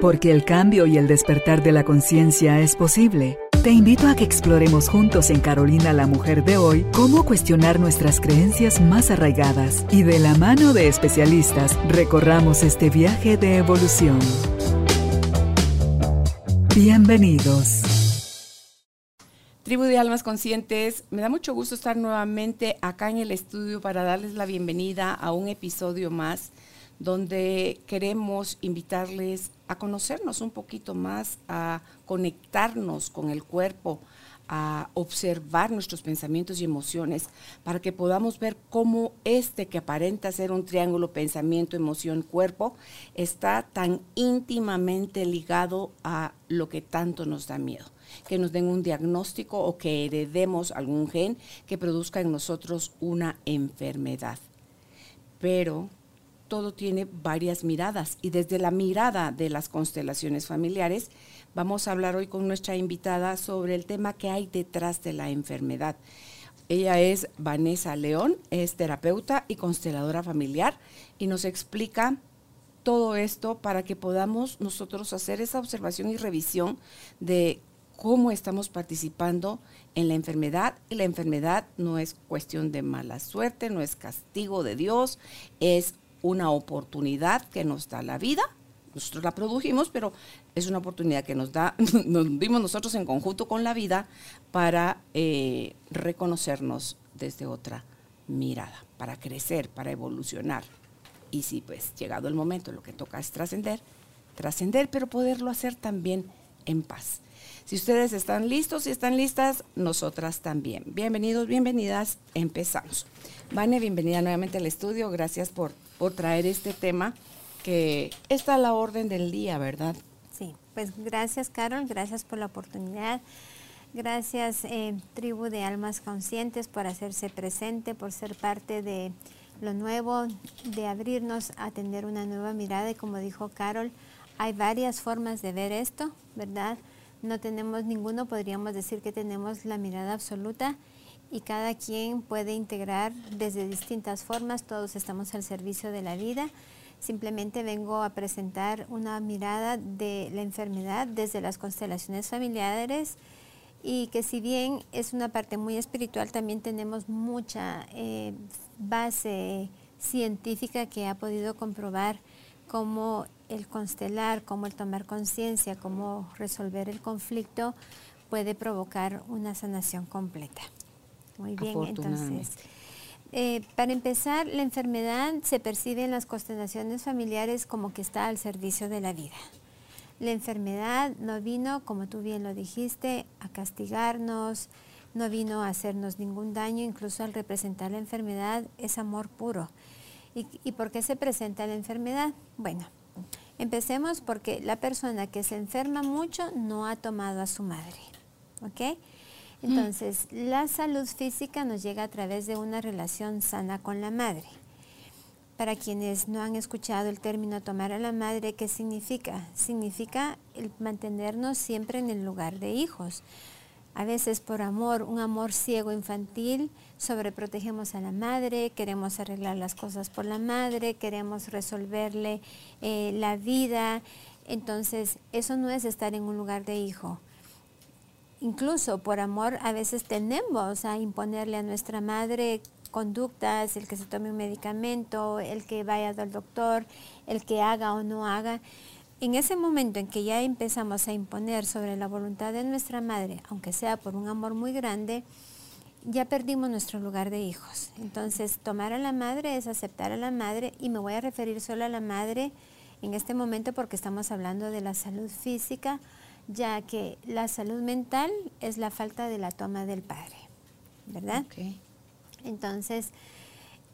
Porque el cambio y el despertar de la conciencia es posible. Te invito a que exploremos juntos en Carolina la Mujer de hoy cómo cuestionar nuestras creencias más arraigadas y de la mano de especialistas recorramos este viaje de evolución. Bienvenidos. Tribu de Almas Conscientes, me da mucho gusto estar nuevamente acá en el estudio para darles la bienvenida a un episodio más donde queremos invitarles a conocernos un poquito más, a conectarnos con el cuerpo, a observar nuestros pensamientos y emociones para que podamos ver cómo este que aparenta ser un triángulo pensamiento, emoción, cuerpo está tan íntimamente ligado a lo que tanto nos da miedo. Que nos den un diagnóstico o que heredemos algún gen que produzca en nosotros una enfermedad. Pero todo tiene varias miradas y desde la mirada de las constelaciones familiares vamos a hablar hoy con nuestra invitada sobre el tema que hay detrás de la enfermedad. Ella es Vanessa León, es terapeuta y consteladora familiar y nos explica todo esto para que podamos nosotros hacer esa observación y revisión de cómo estamos participando en la enfermedad. Y la enfermedad no es cuestión de mala suerte, no es castigo de Dios, es una oportunidad que nos da la vida. Nosotros la produjimos, pero es una oportunidad que nos da, nos dimos nosotros en conjunto con la vida para eh, reconocernos desde otra mirada, para crecer, para evolucionar. Y si pues llegado el momento, lo que toca es trascender, trascender, pero poderlo hacer también en paz. Si ustedes están listos y están listas, nosotras también. Bienvenidos, bienvenidas, empezamos. Vane, bienvenida nuevamente al estudio. Gracias por por traer este tema que está a la orden del día, ¿verdad? Sí, pues gracias Carol, gracias por la oportunidad. Gracias eh, Tribu de Almas Conscientes por hacerse presente, por ser parte de lo nuevo, de abrirnos a tener una nueva mirada y como dijo Carol, hay varias formas de ver esto, ¿verdad? No tenemos ninguno, podríamos decir que tenemos la mirada absoluta y cada quien puede integrar desde distintas formas, todos estamos al servicio de la vida. Simplemente vengo a presentar una mirada de la enfermedad desde las constelaciones familiares y que si bien es una parte muy espiritual, también tenemos mucha eh, base científica que ha podido comprobar cómo el constelar, cómo el tomar conciencia, cómo resolver el conflicto puede provocar una sanación completa. Muy bien, entonces. Eh, para empezar, la enfermedad se percibe en las constelaciones familiares como que está al servicio de la vida. La enfermedad no vino, como tú bien lo dijiste, a castigarnos, no vino a hacernos ningún daño, incluso al representar la enfermedad es amor puro. ¿Y, y por qué se presenta la enfermedad? Bueno, empecemos porque la persona que se enferma mucho no ha tomado a su madre. ¿Ok? Entonces, la salud física nos llega a través de una relación sana con la madre. Para quienes no han escuchado el término tomar a la madre, ¿qué significa? Significa el mantenernos siempre en el lugar de hijos. A veces por amor, un amor ciego infantil, sobreprotegemos a la madre, queremos arreglar las cosas por la madre, queremos resolverle eh, la vida. Entonces, eso no es estar en un lugar de hijo incluso por amor a veces tenemos a imponerle a nuestra madre conductas, el que se tome un medicamento, el que vaya al doctor, el que haga o no haga. En ese momento en que ya empezamos a imponer sobre la voluntad de nuestra madre, aunque sea por un amor muy grande, ya perdimos nuestro lugar de hijos. Entonces, tomar a la madre es aceptar a la madre y me voy a referir solo a la madre en este momento porque estamos hablando de la salud física ya que la salud mental es la falta de la toma del padre, ¿verdad? Entonces,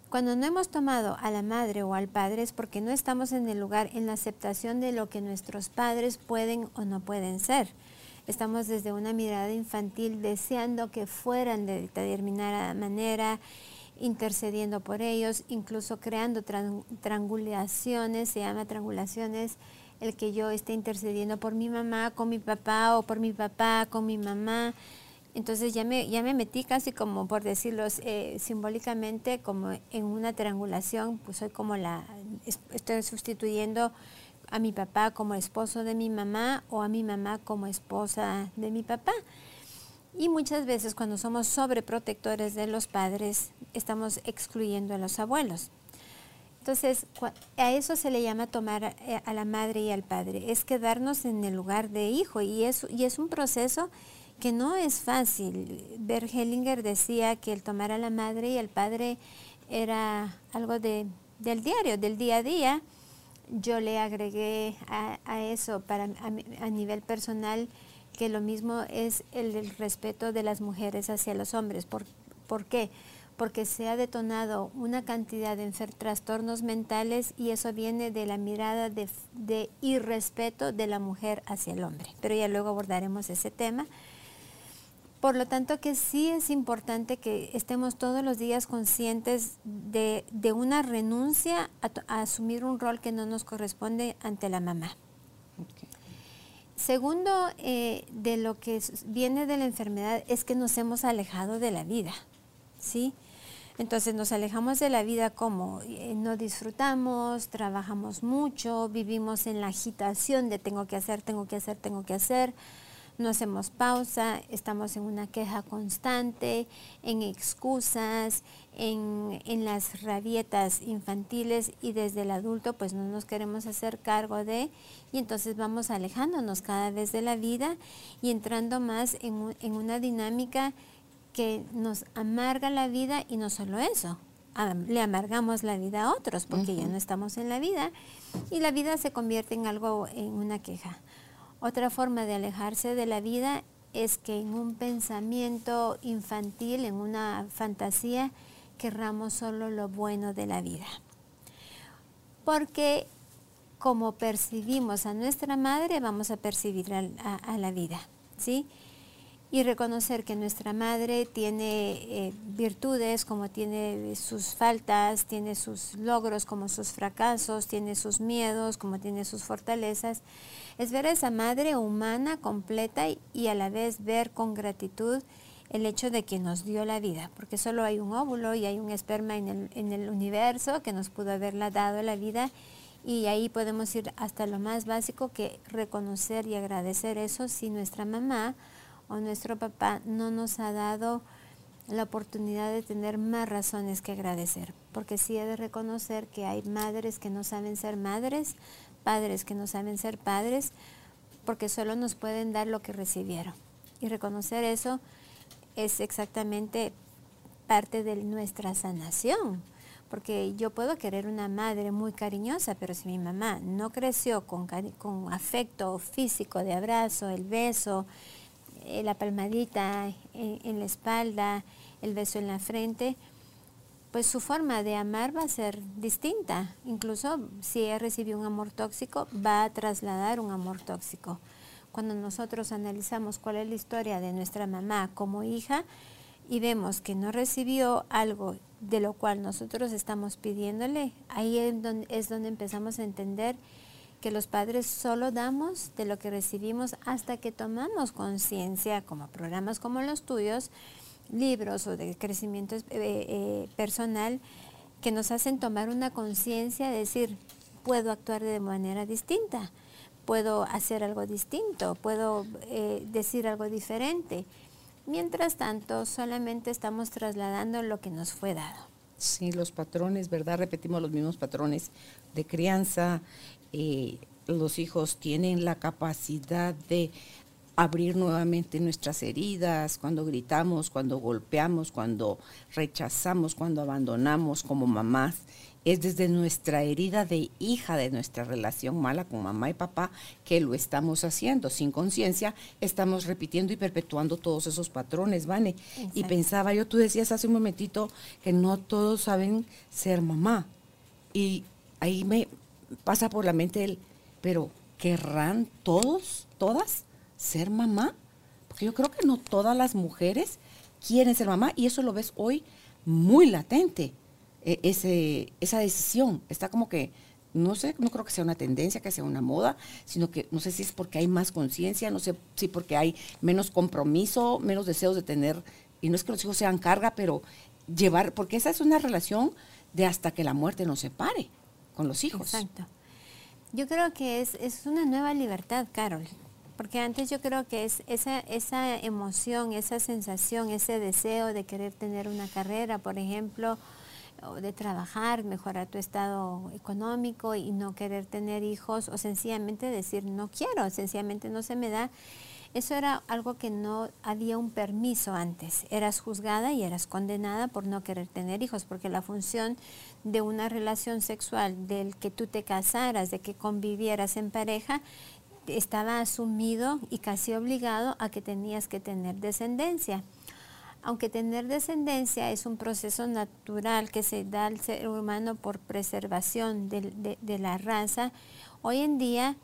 cuando no hemos tomado a la madre o al padre es porque no estamos en el lugar, en la aceptación de lo que nuestros padres pueden o no pueden ser. Estamos desde una mirada infantil deseando que fueran de determinada manera, intercediendo por ellos, incluso creando triangulaciones, se llama triangulaciones el que yo esté intercediendo por mi mamá, con mi papá o por mi papá, con mi mamá. Entonces ya me, ya me metí casi como, por decirlo eh, simbólicamente, como en una triangulación, pues soy como la, estoy sustituyendo a mi papá como esposo de mi mamá o a mi mamá como esposa de mi papá. Y muchas veces cuando somos sobreprotectores de los padres, estamos excluyendo a los abuelos. Entonces, a eso se le llama tomar eh, a la madre y al padre, es quedarnos en el lugar de hijo y es, y es un proceso que no es fácil. Bert Hellinger decía que el tomar a la madre y al padre era algo de, del diario, del día a día. Yo le agregué a, eso para, a, nivel personal que lo mismo es el, respeto de las mujeres hacia los hombres. ¿Por, ¿Por qué? Se ha detonado una cantidad de trastornos mentales y eso viene de la mirada de, de, irrespeto de la mujer hacia el hombre. Pero ya luego abordaremos ese tema. Por lo tanto, que sí es importante que estemos todos los días conscientes de, una renuncia a, asumir un rol que no nos corresponde ante la mamá. Segundo, eh, de lo que viene de la enfermedad es que nos hemos alejado de la vida, ¿sí? Entonces nos alejamos de la vida como eh, no disfrutamos, trabajamos mucho, vivimos en la agitación de tengo que hacer, tengo que hacer, tengo que hacer. No hacemos pausa, estamos en una queja constante, en excusas, en, en las rabietas infantiles y desde el adulto pues no nos queremos hacer cargo de y entonces vamos alejándonos cada vez de la vida y entrando más en, en una dinámica que nos amarga la vida y no solo eso, le amargamos la vida a otros porque ya no estamos en la vida y la vida se convierte en algo, en una queja. Otra forma de alejarse de la vida es que en un pensamiento infantil, en una fantasía, querramos solo lo bueno de la vida. Porque como percibimos a nuestra madre, vamos a percibir a, a la vida, ¿sí? Y reconocer que nuestra madre tiene eh, virtudes como tiene sus faltas, tiene sus logros como sus fracasos, tiene sus miedos como tiene sus fortalezas. Es ver a esa madre humana completa y, a la vez ver con gratitud el hecho de que nos dio la vida, porque solo hay un óvulo y hay un esperma en el, en el universo que nos pudo haberla dado la vida y ahí podemos ir hasta lo más básico que reconocer y agradecer eso si nuestra mamá o nuestro papá no nos ha dado la oportunidad de tener más razones que agradecer, porque sí he de reconocer que hay madres que no saben ser madres, padres que no saben ser padres, porque solo nos pueden dar lo que recibieron. Y reconocer eso es exactamente parte de nuestra sanación, porque yo puedo querer una madre muy cariñosa, pero si mi mamá no creció con, con afecto físico de abrazo, el beso, eh, la palmadita en, la espalda, el beso en la frente, pues su forma de amar va a ser distinta. Incluso si ella recibió un amor tóxico, va a trasladar un amor tóxico. Cuando nosotros analizamos cuál es la historia de nuestra mamá como hija y vemos que no recibió algo de lo cual nosotros estamos pidiéndole, ahí es donde, es donde empezamos a entender que los padres solo damos de lo que recibimos hasta que tomamos conciencia, como programas como los tuyos, libros o de crecimiento eh, eh, personal, que nos hacen tomar una conciencia, decir, puedo actuar de manera distinta, puedo hacer algo distinto, puedo eh, decir algo diferente. Mientras tanto, solamente estamos trasladando lo que nos fue dado. Sí, los patrones, ¿verdad? Repetimos los mismos patrones de crianza, eh, los hijos tienen la capacidad de abrir nuevamente nuestras heridas, cuando gritamos, cuando golpeamos, cuando rechazamos, cuando abandonamos como mamás. Es desde nuestra herida de hija de nuestra relación mala con mamá y papá que lo estamos haciendo. Sin conciencia estamos repitiendo y perpetuando todos esos patrones, Vane. Y pensaba yo, tú decías hace un momentito que no todos saben ser mamá. Y ahí me, pasa por la mente el, pero ¿querrán todos, todas ser mamá? Porque yo creo que no todas las mujeres quieren ser mamá y eso lo ves hoy muy latente, e, ese, esa decisión. Está como que, no sé, no creo que sea una tendencia, que sea una moda, sino que no sé si es porque hay más conciencia, no sé si porque hay menos compromiso, menos deseos de tener, y no es que los hijos sean carga, pero llevar, porque esa es una relación de hasta que la muerte nos separe con los hijos. Exacto. Yo creo que es, es una nueva libertad, Carol. Porque antes yo creo que es esa, esa emoción, esa sensación, ese deseo de querer tener una carrera, por ejemplo, o de trabajar, mejorar tu estado económico y no querer tener hijos o sencillamente decir no quiero, sencillamente no se me da. Eso era algo que no había un permiso antes. Eras juzgada y eras condenada por no querer tener hijos, porque la función de una relación sexual, del que tú te casaras, de que convivieras en pareja, estaba asumido y casi obligado a que tenías que tener descendencia. Aunque tener descendencia es un proceso natural que se da al ser humano por preservación de, la raza, hoy en día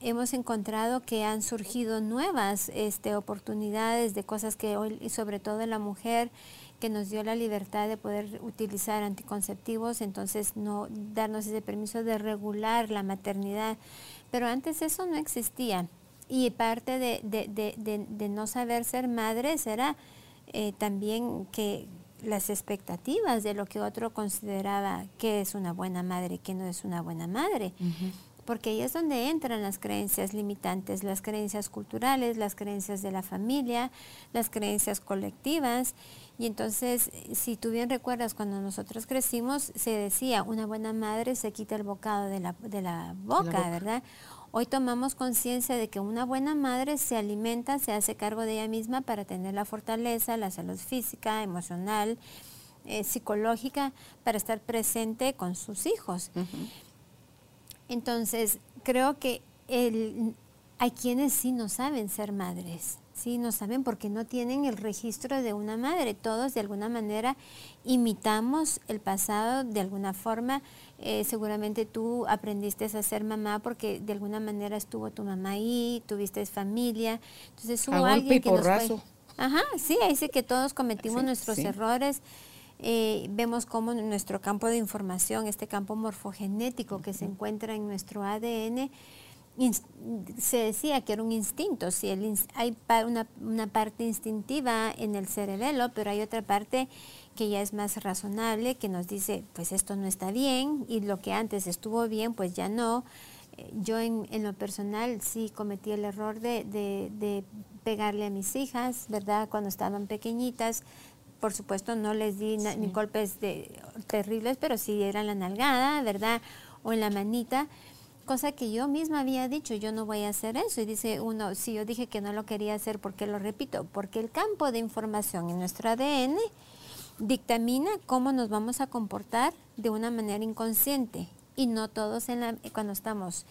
hemos encontrado que han surgido nuevas este, oportunidades de cosas que hoy, sobre todo la mujer, que nos dio la libertad de poder utilizar anticonceptivos, entonces no darnos ese permiso de regular la maternidad pero antes eso no existía. Y parte de, no saber ser madres era eh, también que las expectativas de lo que otro consideraba que es una buena madre y que no es una buena madre. Porque ahí es donde entran las creencias limitantes, las creencias culturales, las creencias de la familia, las creencias colectivas. Y entonces, si tú bien recuerdas, cuando nosotros crecimos, se decía, una buena madre se quita el bocado de la, de la, boca, ¿verdad? Hoy tomamos conciencia de que una buena madre se alimenta, se hace cargo de ella misma para tener la fortaleza, la salud física, emocional, eh, psicológica, para estar presente con sus hijos. Entonces, creo que hay quienes sí no saben ser madres Sí, no saben porque no tienen el registro de una madre. Todos de alguna manera imitamos el pasado de alguna forma. Eh, seguramente tú aprendiste a ser mamá porque de alguna manera estuvo tu mamá ahí, tuviste familia. Entonces hubo alguien que nos fue... Ajá, sí, ahí sí que todos cometimos nuestros errores. Eh, vemos cómo nuestro campo de información, este campo morfogenético que se encuentra en nuestro ADN, se decía que era un instinto, si hay una, una, parte instintiva en el cerebelo, pero hay otra parte que ya es más razonable, que nos dice, pues esto no está bien y lo que antes estuvo bien, pues ya no. Eh, yo en, en lo personal sí cometí el error de, de, pegarle a mis hijas, ¿verdad? Cuando estaban pequeñitas, por supuesto no les di ni golpes de, terribles, pero sí era la nalgada, ¿verdad? O en la manita cosa que yo misma había dicho, yo no voy a hacer eso. Y dice uno, si yo dije que no lo quería hacer, ¿por qué lo repito? Porque el campo de información en nuestro ADN dictamina cómo nos vamos a comportar de una manera inconsciente. Y no todos en la, cuando estamos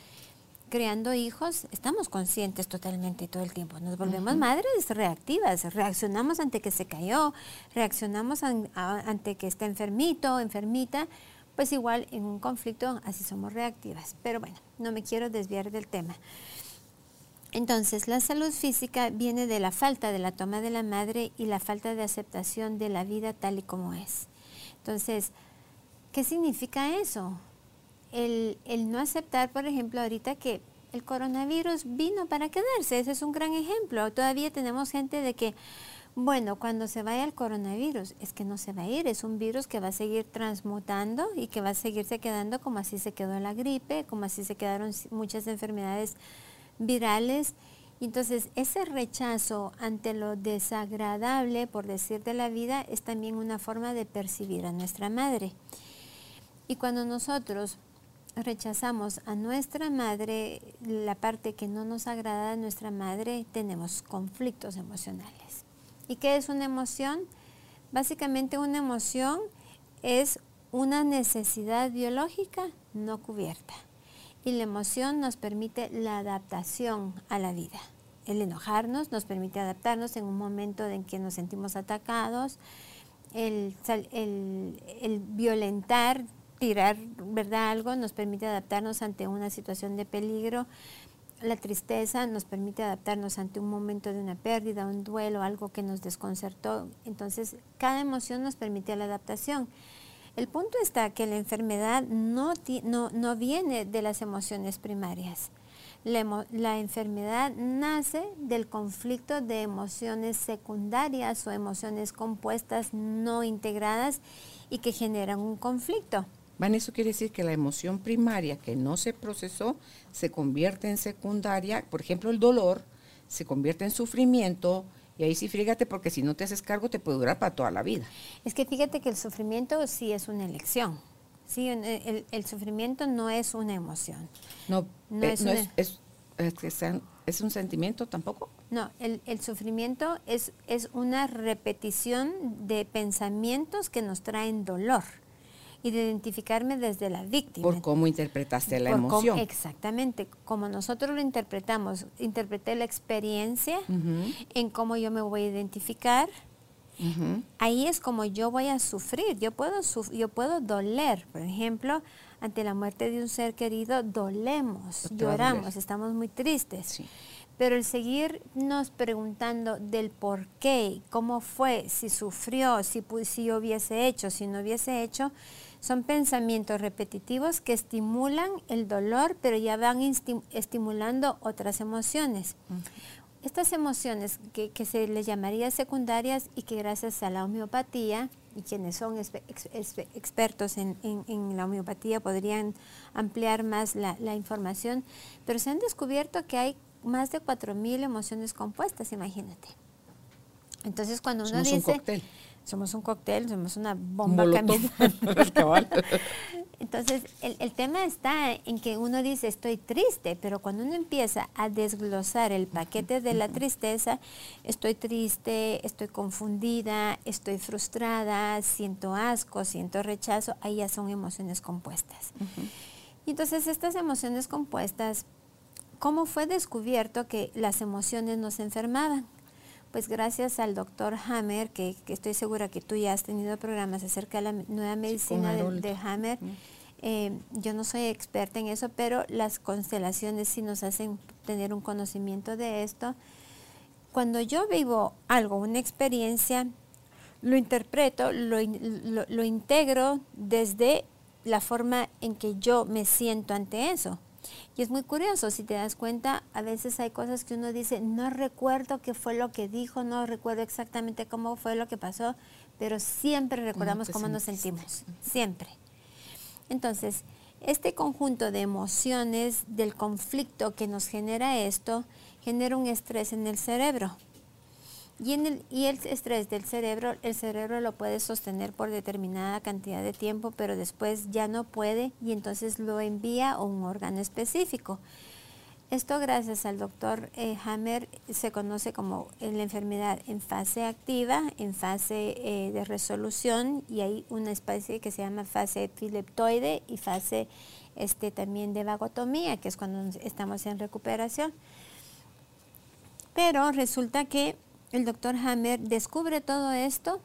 creando hijos, estamos conscientes totalmente todo el tiempo. Nos volvemos madres reactivas, reaccionamos ante que se cayó, reaccionamos ante que está enfermito, enfermita, pues igual en un conflicto así somos reactivas. Pero bueno, no me quiero desviar del tema. Entonces, la salud física viene de la falta de la toma de la madre y la falta de aceptación de la vida tal y como es. Entonces, ¿qué significa eso? El, no aceptar, por ejemplo, ahorita que el coronavirus vino para quedarse, ese es un gran ejemplo. Todavía tenemos gente de que, bueno, cuando se vaya el coronavirus, es que no se va a ir, es un virus que va a seguir transmutando y que va a seguirse quedando como así se quedó la gripe, como así se quedaron muchas enfermedades virales. Entonces, ese rechazo ante lo desagradable, por decir de la vida, es también una forma de percibir a nuestra madre. Y cuando nosotros rechazamos a nuestra madre, la parte que no nos agrada de nuestra madre, tenemos conflictos emocionales. ¿Y qué es una emoción? Básicamente una emoción es una necesidad biológica no cubierta. Y la emoción nos permite la adaptación a la vida. El enojarnos nos permite adaptarnos en un momento en que nos sentimos atacados. El, el violentar, tirar ¿verdad? algo nos permite adaptarnos ante una situación de peligro la tristeza nos permite adaptarnos ante un momento de una pérdida, un duelo, algo que nos desconcertó. Entonces, cada emoción nos permite la adaptación. El punto está que la enfermedad no, no, viene de las emociones primarias. La, enfermedad nace del conflicto de emociones secundarias o emociones compuestas no integradas y que generan un conflicto. Van, eso quiere decir que la emoción primaria que no se procesó se convierte en secundaria, por ejemplo, el dolor se convierte en sufrimiento, y ahí sí fíjate porque si no te haces cargo te puede durar para toda la vida. Es que fíjate que el sufrimiento sí es una elección. Sí, el, sufrimiento no es una emoción. No, no, eh, es, es, es, un sentimiento tampoco. No, el, el, sufrimiento es, es una repetición de pensamientos que nos traen dolor y de identificarme desde la víctima. Por cómo interpretaste la emoción. exactamente, como nosotros lo interpretamos, interpreté la experiencia en cómo yo me voy a identificar. Ahí es como yo voy a sufrir, yo puedo, yo puedo doler, por ejemplo, ante la muerte de un ser querido, dolemos, lloramos, estamos muy tristes. Pero el seguirnos preguntando del por qué, cómo fue, si sufrió, si, si hubiese hecho, si no hubiese hecho, son pensamientos repetitivos que estimulan el dolor, pero ya van estimulando otras emociones. Estas emociones que, se les llamaría secundarias y que gracias a la homeopatía, y quienes son expertos en, la homeopatía podrían ampliar más la, información, pero se han descubierto que hay más de 4.000 emociones compuestas, imagínate. Entonces cuando uno dice somos un cóctel, somos una bomba Entonces, el, el, tema está en que uno dice estoy triste, pero cuando uno empieza a desglosar el paquete de la tristeza, estoy triste, estoy confundida, estoy frustrada, siento asco, siento rechazo, ahí ya son emociones compuestas. Y entonces estas emociones compuestas, ¿cómo fue descubierto que las emociones nos enfermaban? Pues gracias al doctor Hammer, que, estoy segura que tú ya has tenido programas acerca de la nueva medicina de, Hammer, eh, yo no soy experta en eso, pero las constelaciones sí nos hacen tener un conocimiento de esto. Cuando yo vivo algo, una experiencia, lo interpreto, lo, lo integro desde la forma en que yo me siento ante eso. Y es muy curioso, si te das cuenta, a veces hay cosas que uno dice, no recuerdo qué fue lo que dijo, no recuerdo exactamente cómo fue lo que pasó, pero siempre recordamos cómo nos sentimos, siempre. Entonces, este conjunto de emociones del conflicto que nos genera esto, genera un estrés en el cerebro. Y, el estrés del cerebro, el cerebro lo puede sostener por determinada cantidad de tiempo, pero después ya no puede y entonces lo envía a un órgano específico. Esto gracias al doctor eh, Hammer se conoce como la enfermedad en fase activa, en fase eh, de resolución y hay una especie que se llama fase epileptoide y fase este, también de vagotomía, que es cuando estamos en recuperación. Pero resulta que el doctor Hammer descubre todo esto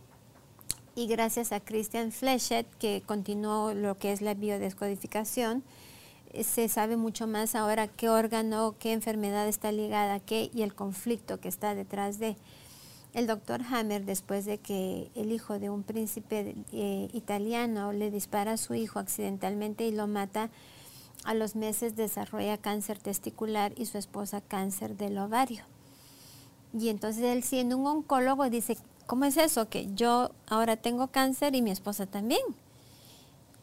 y gracias a Christian Fleschet, que continuó lo que es la biodescodificación, eh, se sabe mucho más ahora qué órgano, qué enfermedad está ligada a qué y el conflicto que está detrás de. El doctor Hammer, después de que el hijo de un príncipe eh, italiano le dispara a su hijo accidentalmente y lo mata, a los meses desarrolla cáncer testicular y su esposa cáncer del ovario. Y entonces él siendo un oncólogo dice, ¿cómo es eso? Que yo ahora tengo cáncer y mi esposa también.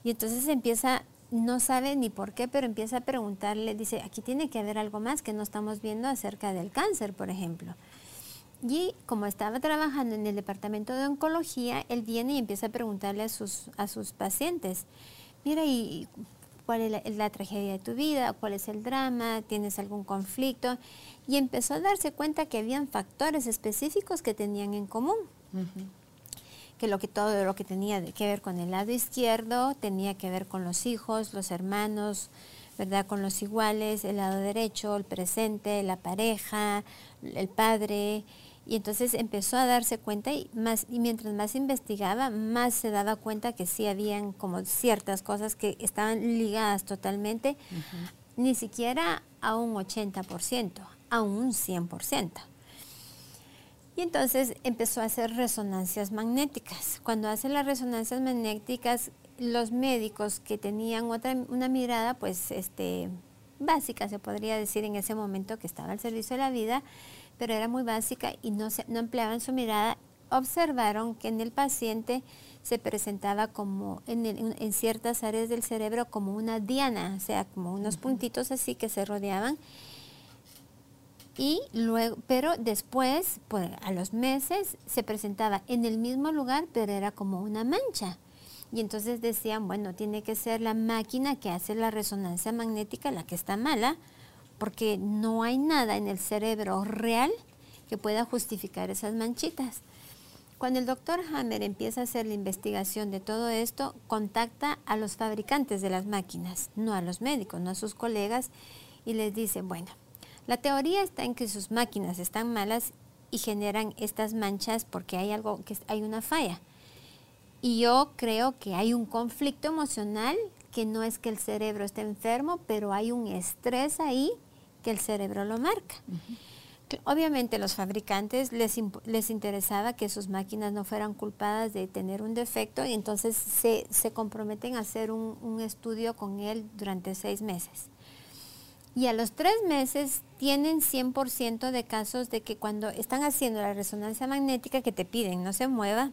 Y entonces empieza, no sabe ni por qué, pero empieza a preguntarle, dice, aquí tiene que haber algo más que no estamos viendo acerca del cáncer, por ejemplo. Y como estaba trabajando en el departamento de oncología, él viene y empieza a preguntarle a sus, a sus pacientes, mira, ¿y cuál es la, tragedia de tu vida, cuál es el drama, tienes algún conflicto, y empezó a darse cuenta que habían factores específicos que tenían en común. Que lo que todo lo que tenía que ver con el lado izquierdo tenía que ver con los hijos, los hermanos, ¿verdad? Con los iguales, el lado derecho, el presente, la pareja, el padre, y entonces empezó a darse cuenta y, más, y mientras más investigaba, más se daba cuenta que sí habían como ciertas cosas que estaban ligadas totalmente, ni siquiera a un 80%, a un 100%. Y entonces empezó a hacer resonancias magnéticas. Cuando hace las resonancias magnéticas, los médicos que tenían otra, una mirada, pues, este, básica, se podría decir en ese momento que estaba al servicio de la vida, pero era muy básica y no, no empleaban su mirada, observaron que en el paciente se presentaba como en, en, ciertas áreas del cerebro como una diana, o sea, como unos puntitos así que se rodeaban. Y luego, pero después, pues, a los meses, se presentaba en el mismo lugar, pero era como una mancha. Y entonces decían, bueno, tiene que ser la máquina que hace la resonancia magnética la que está mala, porque no hay nada en el cerebro real que pueda justificar esas manchitas. Cuando el doctor Hammer empieza a hacer la investigación de todo esto, contacta a los fabricantes de las máquinas, no a los médicos, no a sus colegas, y les dice, bueno, la teoría está en que sus máquinas están malas y generan estas manchas porque hay algo, que hay una falla. Y yo creo que hay un conflicto emocional que no es que el cerebro esté enfermo, pero hay un estrés ahí que el cerebro lo marca. Obviamente los fabricantes les, les, interesaba que sus máquinas no fueran culpadas de tener un defecto y entonces se, se comprometen a hacer un, un, estudio con él durante seis meses. Y a los tres meses tienen 100% de casos de que cuando están haciendo la resonancia magnética que te piden no se mueva,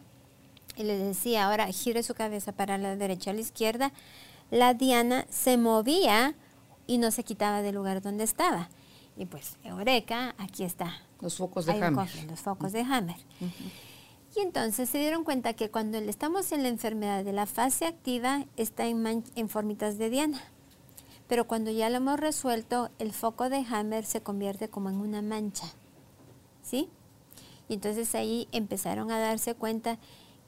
y les decía ahora gire su cabeza para la derecha a la izquierda, la diana se movía y no se quitaba del lugar donde estaba. Y pues, Eureka, aquí está. Los focos de Hammer. los focos de Hammer. Y entonces se dieron cuenta que cuando estamos en la enfermedad de la fase activa, está en, en formitas de diana. Pero cuando ya lo hemos resuelto, el foco de Hammer se convierte como en una mancha. ¿Sí? Y entonces ahí empezaron a darse cuenta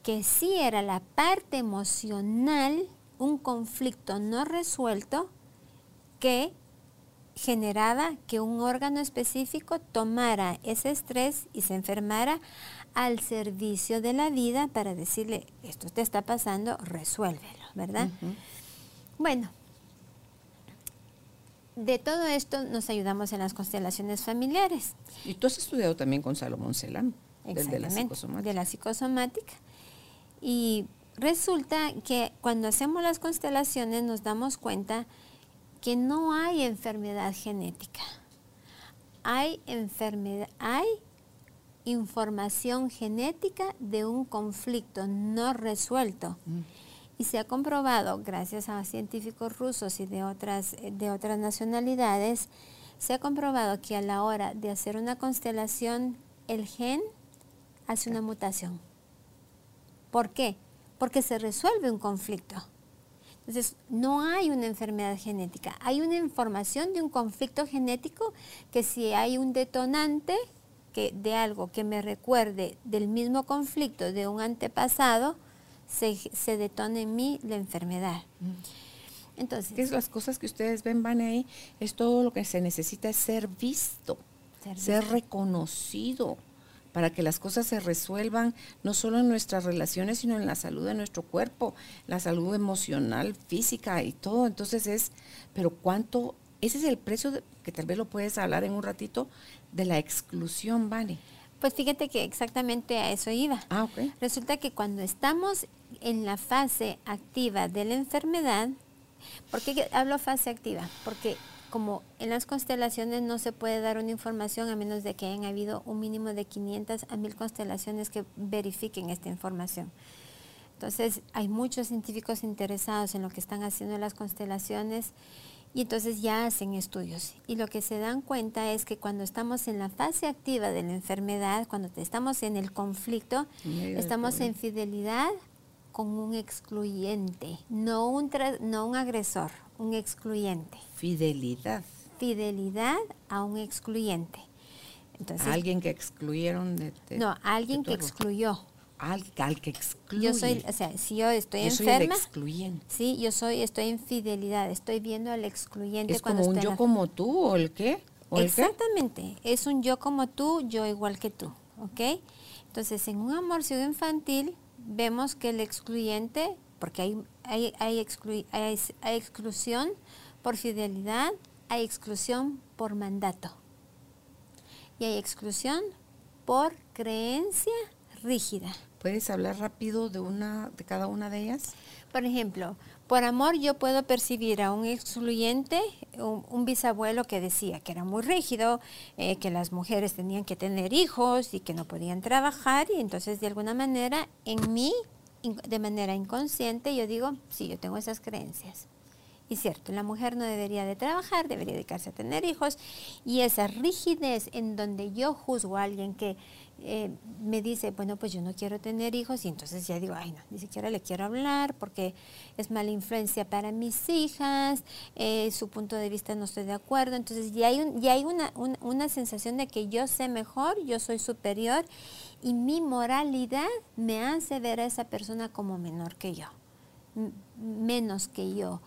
que sí era la parte emocional, un conflicto no resuelto, que generaba que un órgano específico tomara ese estrés y se enfermara al servicio de la vida para decirle, esto te está pasando, resuélvelo, ¿verdad? Bueno, de todo esto nos ayudamos en las constelaciones familiares. Y tú has estudiado también con Salomón Celan, de la psicosomática. De la psicosomática. Y resulta que cuando hacemos las constelaciones nos damos cuenta que no hay enfermedad genética. Hay enfermedad, hay información genética de un conflicto no resuelto. Mm. Y se ha comprobado, gracias a científicos rusos y de otras, de otras nacionalidades, se ha comprobado que a la hora de hacer una constelación, el gen hace una mutación. ¿Por qué? Porque se resuelve un conflicto. Entonces, no hay una enfermedad genética, hay una información de un conflicto genético que si hay un detonante que, de algo que me recuerde del mismo conflicto de un antepasado, se, se detona en mí la enfermedad. Entonces, es las cosas que ustedes ven, van ahí, es todo lo que se necesita es ser visto, ser reconocido para que las cosas se resuelvan no solo en nuestras relaciones, sino en la salud de nuestro cuerpo, la salud emocional, física y todo. Entonces es, pero cuánto, ese es el precio que tal vez lo puedes hablar en un ratito de la exclusión, ¿vale? Pues fíjate que exactamente a eso iba. Ah, ok. Resulta que cuando estamos en la fase activa de la enfermedad, ¿por qué hablo fase activa? Porque como en las constelaciones no se puede dar una información a menos de que hayan habido un mínimo de 500 a 1000 constelaciones que verifiquen esta información. Entonces, hay muchos científicos interesados en lo que están haciendo las constelaciones y entonces ya hacen estudios. Y lo que se dan cuenta es que cuando estamos en la fase activa de la enfermedad, cuando estamos en el conflicto, estamos en fidelidad con un excluyente, no un, no un agresor, un excluyente. Fidelidad. Fidelidad a un excluyente. Entonces, alguien que excluyeron de, No, alguien que excluyó. Al, que excluye. Yo soy, o sea, si yo estoy yo enferma. Soy excluyente. Sí, yo soy, estoy en fidelidad, estoy viendo al excluyente. Es como un yo como tú o el qué. Exactamente, es un yo como tú, yo igual que tú, ¿ok? Entonces, en un amor infantil vemos que el excluyente porque hay, hay, hay, hay, exclusión por fidelidad, hay exclusión por mandato y hay exclusión por creencia rígida. ¿Puedes hablar rápido de una de cada una de ellas? Por ejemplo, por amor yo puedo percibir a un excluyente, un, bisabuelo que decía que era muy rígido, eh, que las mujeres tenían que tener hijos y que no podían trabajar y entonces de alguna manera en mí de manera inconsciente yo digo, sí, yo tengo esas creencias. Y cierto, la mujer no debería de trabajar, debería dedicarse a tener hijos. Y esa rigidez en donde yo juzgo a alguien que eh, me dice, bueno, pues yo no quiero tener hijos, y entonces ya digo, ay, no, ni siquiera le quiero hablar porque es mala influencia para mis hijas, eh, su punto de vista no estoy de acuerdo. Entonces ya hay, ya hay una, una sensación de que yo sé mejor, yo soy superior, y mi moralidad me hace ver a esa persona como menor que yo, menos que yo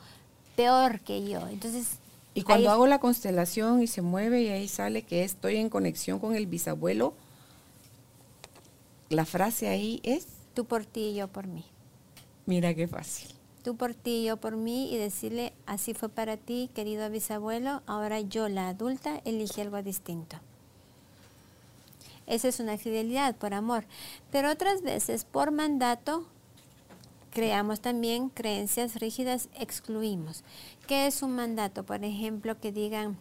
peor que yo. Entonces, y cuando hago la constelación y se mueve y ahí sale que estoy en conexión con el bisabuelo, la frase ahí es... Tú por ti y yo por mí. Mira qué fácil. Tú por ti y yo por mí y decirle, así fue para ti, querido bisabuelo, ahora yo, la adulta, elige algo distinto. Esa es una fidelidad por amor. Pero otras veces, por mandato, creamos también creencias rígidas, excluimos. ¿Qué es un mandato? Por ejemplo, que digan,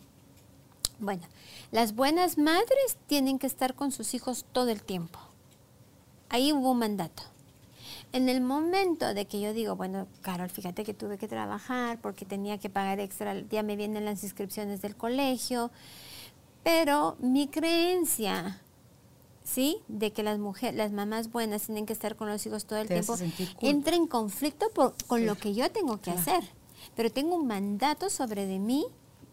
bueno, las buenas madres tienen que estar con sus hijos todo el tiempo. Ahí hubo un mandato. En el momento de que yo digo, bueno, Carol, fíjate que tuve que trabajar porque tenía que pagar extra, ya me vienen las inscripciones del colegio, pero mi creencia ¿sí? De que las mujeres, las mamás buenas tienen que estar con los hijos todo el tiempo, entra en conflicto con lo que yo tengo que hacer. Pero tengo un mandato sobre de mí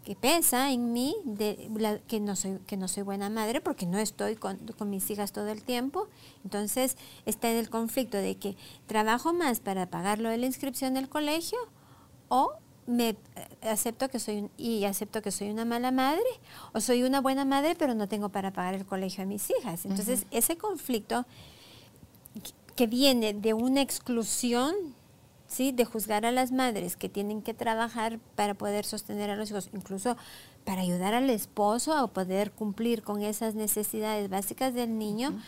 que pesa en mí de que no soy que no soy buena madre porque no estoy con, con, mis hijas todo el tiempo entonces está en el conflicto de que trabajo más para pagar lo de la inscripción del colegio o me eh, acepto que soy y acepto que soy una mala madre o soy una buena madre pero no tengo para pagar el colegio a mis hijas. Entonces, ese conflicto que viene de una exclusión, ¿sí? De juzgar a las madres que tienen que trabajar para poder sostener a los hijos, incluso para ayudar al esposo a poder cumplir con esas necesidades básicas del niño.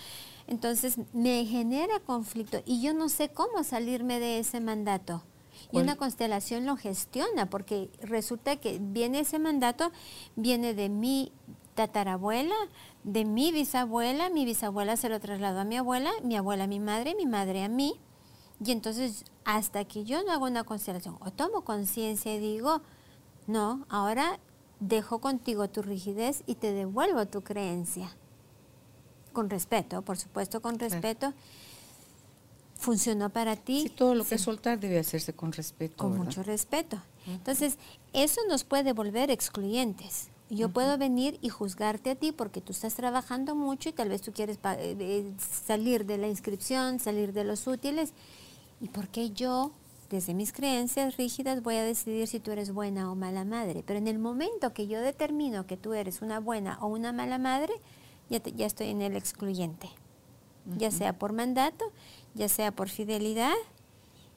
Entonces, me genera conflicto y yo no sé cómo salirme de ese mandato. Y una constelación lo gestiona, porque resulta que viene ese mandato, viene de mi tatarabuela, de mi bisabuela, mi bisabuela se lo trasladó a mi abuela, mi abuela a mi madre, mi madre a mí. Y entonces, hasta que yo no hago una constelación o tomo conciencia y digo, no, ahora dejo contigo tu rigidez y te devuelvo tu creencia. Con respeto, por supuesto, con respeto funcionó para ti. Sí, todo lo que es soltar debe hacerse con respeto. Con mucho respeto. Entonces, eso nos puede volver excluyentes. Yo puedo venir y juzgarte a ti porque tú estás trabajando mucho y tal vez tú quieres eh, eh, salir de la inscripción, salir de los útiles. ¿Y por qué yo, desde mis creencias rígidas, voy a decidir si tú eres buena o mala madre? Pero en el momento que yo determino que tú eres una buena o una mala madre, ya, ya estoy en el excluyente. Ya sea por mandato, ya sea por fidelidad,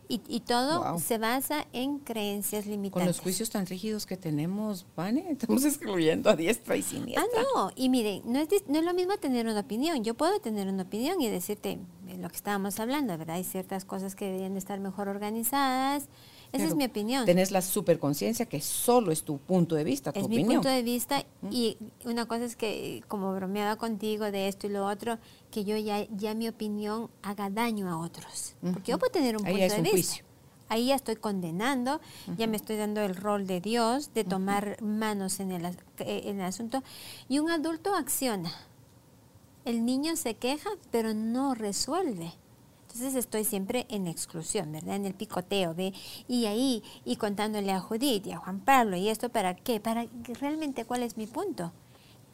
y, todo se basa en creencias limitantes. Con los juicios tan rígidos que tenemos, Vane, estamos excluyendo a diestra y siniestra. Ah, no, y miren, no es, no es lo mismo tener una opinión. Yo puedo tener una opinión y decirte lo que estábamos hablando, ¿verdad? Hay ciertas cosas que deberían estar mejor organizadas, esa es mi opinión. Tenés la superconciencia que solo es tu punto de vista, tu es opinión. mi punto de vista y una cosa es que, como bromeaba contigo de esto y lo otro, que yo ya, ya mi opinión haga daño a otros. Porque yo puedo tener un punto de vista. Ahí ya estoy condenando, ya me estoy dando el rol de Dios, de tomar manos en el, en el asunto. Y un adulto acciona. El niño se queja, pero no resuelve. Entonces estoy siempre en exclusión, ¿verdad? En el picoteo, ¿ve? Y ahí, y contándole a Judith y a Juan Pablo, ¿y esto para qué? Para realmente cuál es mi punto.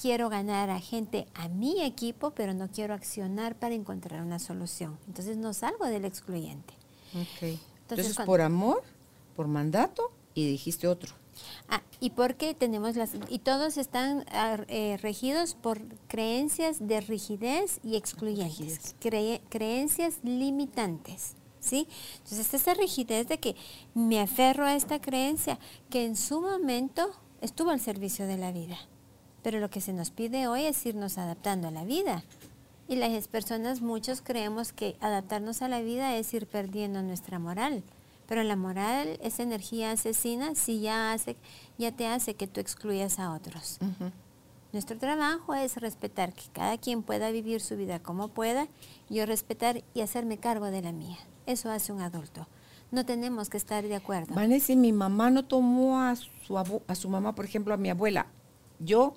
Quiero ganar a gente a mi equipo, pero no quiero accionar para encontrar una solución. Entonces no salgo del excluyente. Entonces, por amor, por mandato, y dijiste otro. Ah, y porque tenemos las y todos están ah, eh, regidos por creencias de rigidez y excluyentes, creencias limitantes. ¿Sí? Entonces, esta rigidez de que me aferro a esta creencia que en su momento estuvo al servicio de la vida. Pero lo que se nos pide hoy es irnos adaptando a la vida. Y las personas, muchos creemos que adaptarnos a la vida es ir perdiendo nuestra moral. Pero la moral, esa energía asesina, si ya, hace, ya te hace que tú excluyas a otros. Nuestro trabajo es respetar que cada quien pueda vivir su vida como pueda, yo respetar y hacerme cargo de la mía. eso hace un adulto. No tenemos que estar de acuerdo. Vanessa, mi mamá no tomó a su, a su mamá, por ejemplo, a mi abuela. Yo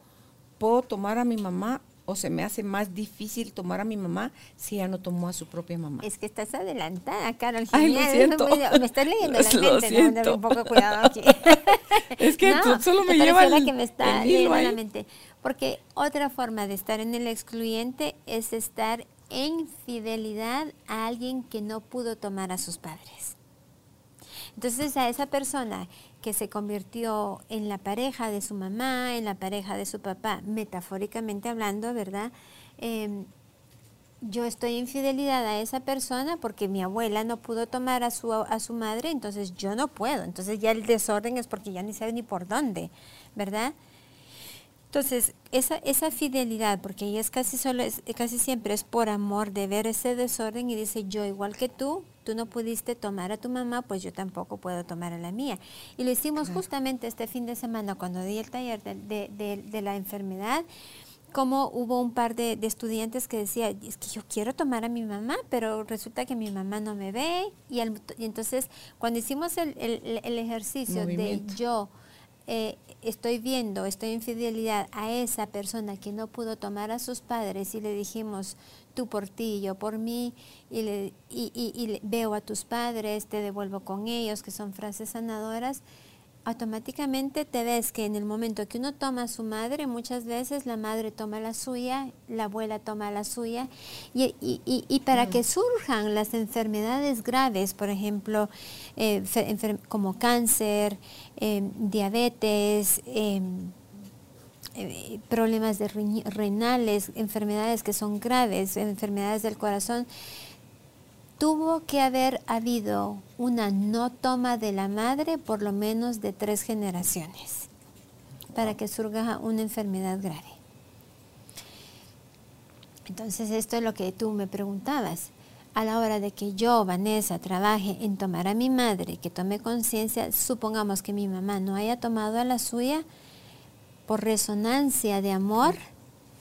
puedo tomar a mi mamá o se me hace más difícil tomar a mi mamá si ella no tomó a su propia mamá. Es que estás adelantada, Carol. Ay, lo siento. me estás leyendo la Lo mente, siento. ¿no? un poco cuidado aquí. Es que tú solo me lleva el- que me está leyendo la mente. Porque otra forma de estar en el excluyente es estar en fidelidad a alguien que no pudo tomar a sus padres. Entonces a esa persona que se convirtió en la pareja de su mamá, en la pareja de su papá, metafóricamente hablando, ¿verdad? Em, yo estoy en fidelidad a esa persona porque mi abuela no pudo tomar a su, a su madre, entonces yo no puedo. Entonces ya el desorden es porque ya ni sé ni por dónde, ¿verdad? Entonces, esa, esa fidelidad, porque ella es casi solo, es, casi siempre es por amor de ver ese desorden y dice, yo igual que tú, tú no pudiste tomar a tu mamá, pues yo tampoco puedo tomar a la mía. Y lo hicimos justamente este fin de semana cuando di el taller de, de- de- de la enfermedad, como hubo un par de, de estudiantes que decían, es que yo quiero tomar a mi mamá, pero resulta que mi mamá no me ve. Y, entonces, cuando hicimos el, el- el ejercicio Movimiento. de yo eh, estoy viendo, estoy en fidelidad a esa persona que no pudo tomar a sus padres y le dijimos, tú por ti, yo por mí, y, veo a tus padres, te devuelvo con ellos, que son frases sanadoras, automáticamente te ves que en el momento que uno toma a su madre, muchas veces la madre toma la suya, la abuela toma la suya, y, para que surjan las enfermedades graves, por ejemplo, eh, como cáncer, eh, diabetes, em, eh, problemas de renales, enfermedades que son graves, enfermedades del corazón, tuvo que haber habido una no toma de la madre por lo menos de tres generaciones para que surja una enfermedad grave. Entonces esto es lo que tú me preguntabas. A la hora de que yo, Vanessa, trabaje en tomar a mi madre, que tome conciencia, supongamos que mi mamá no haya tomado a la suya, por resonancia de amor,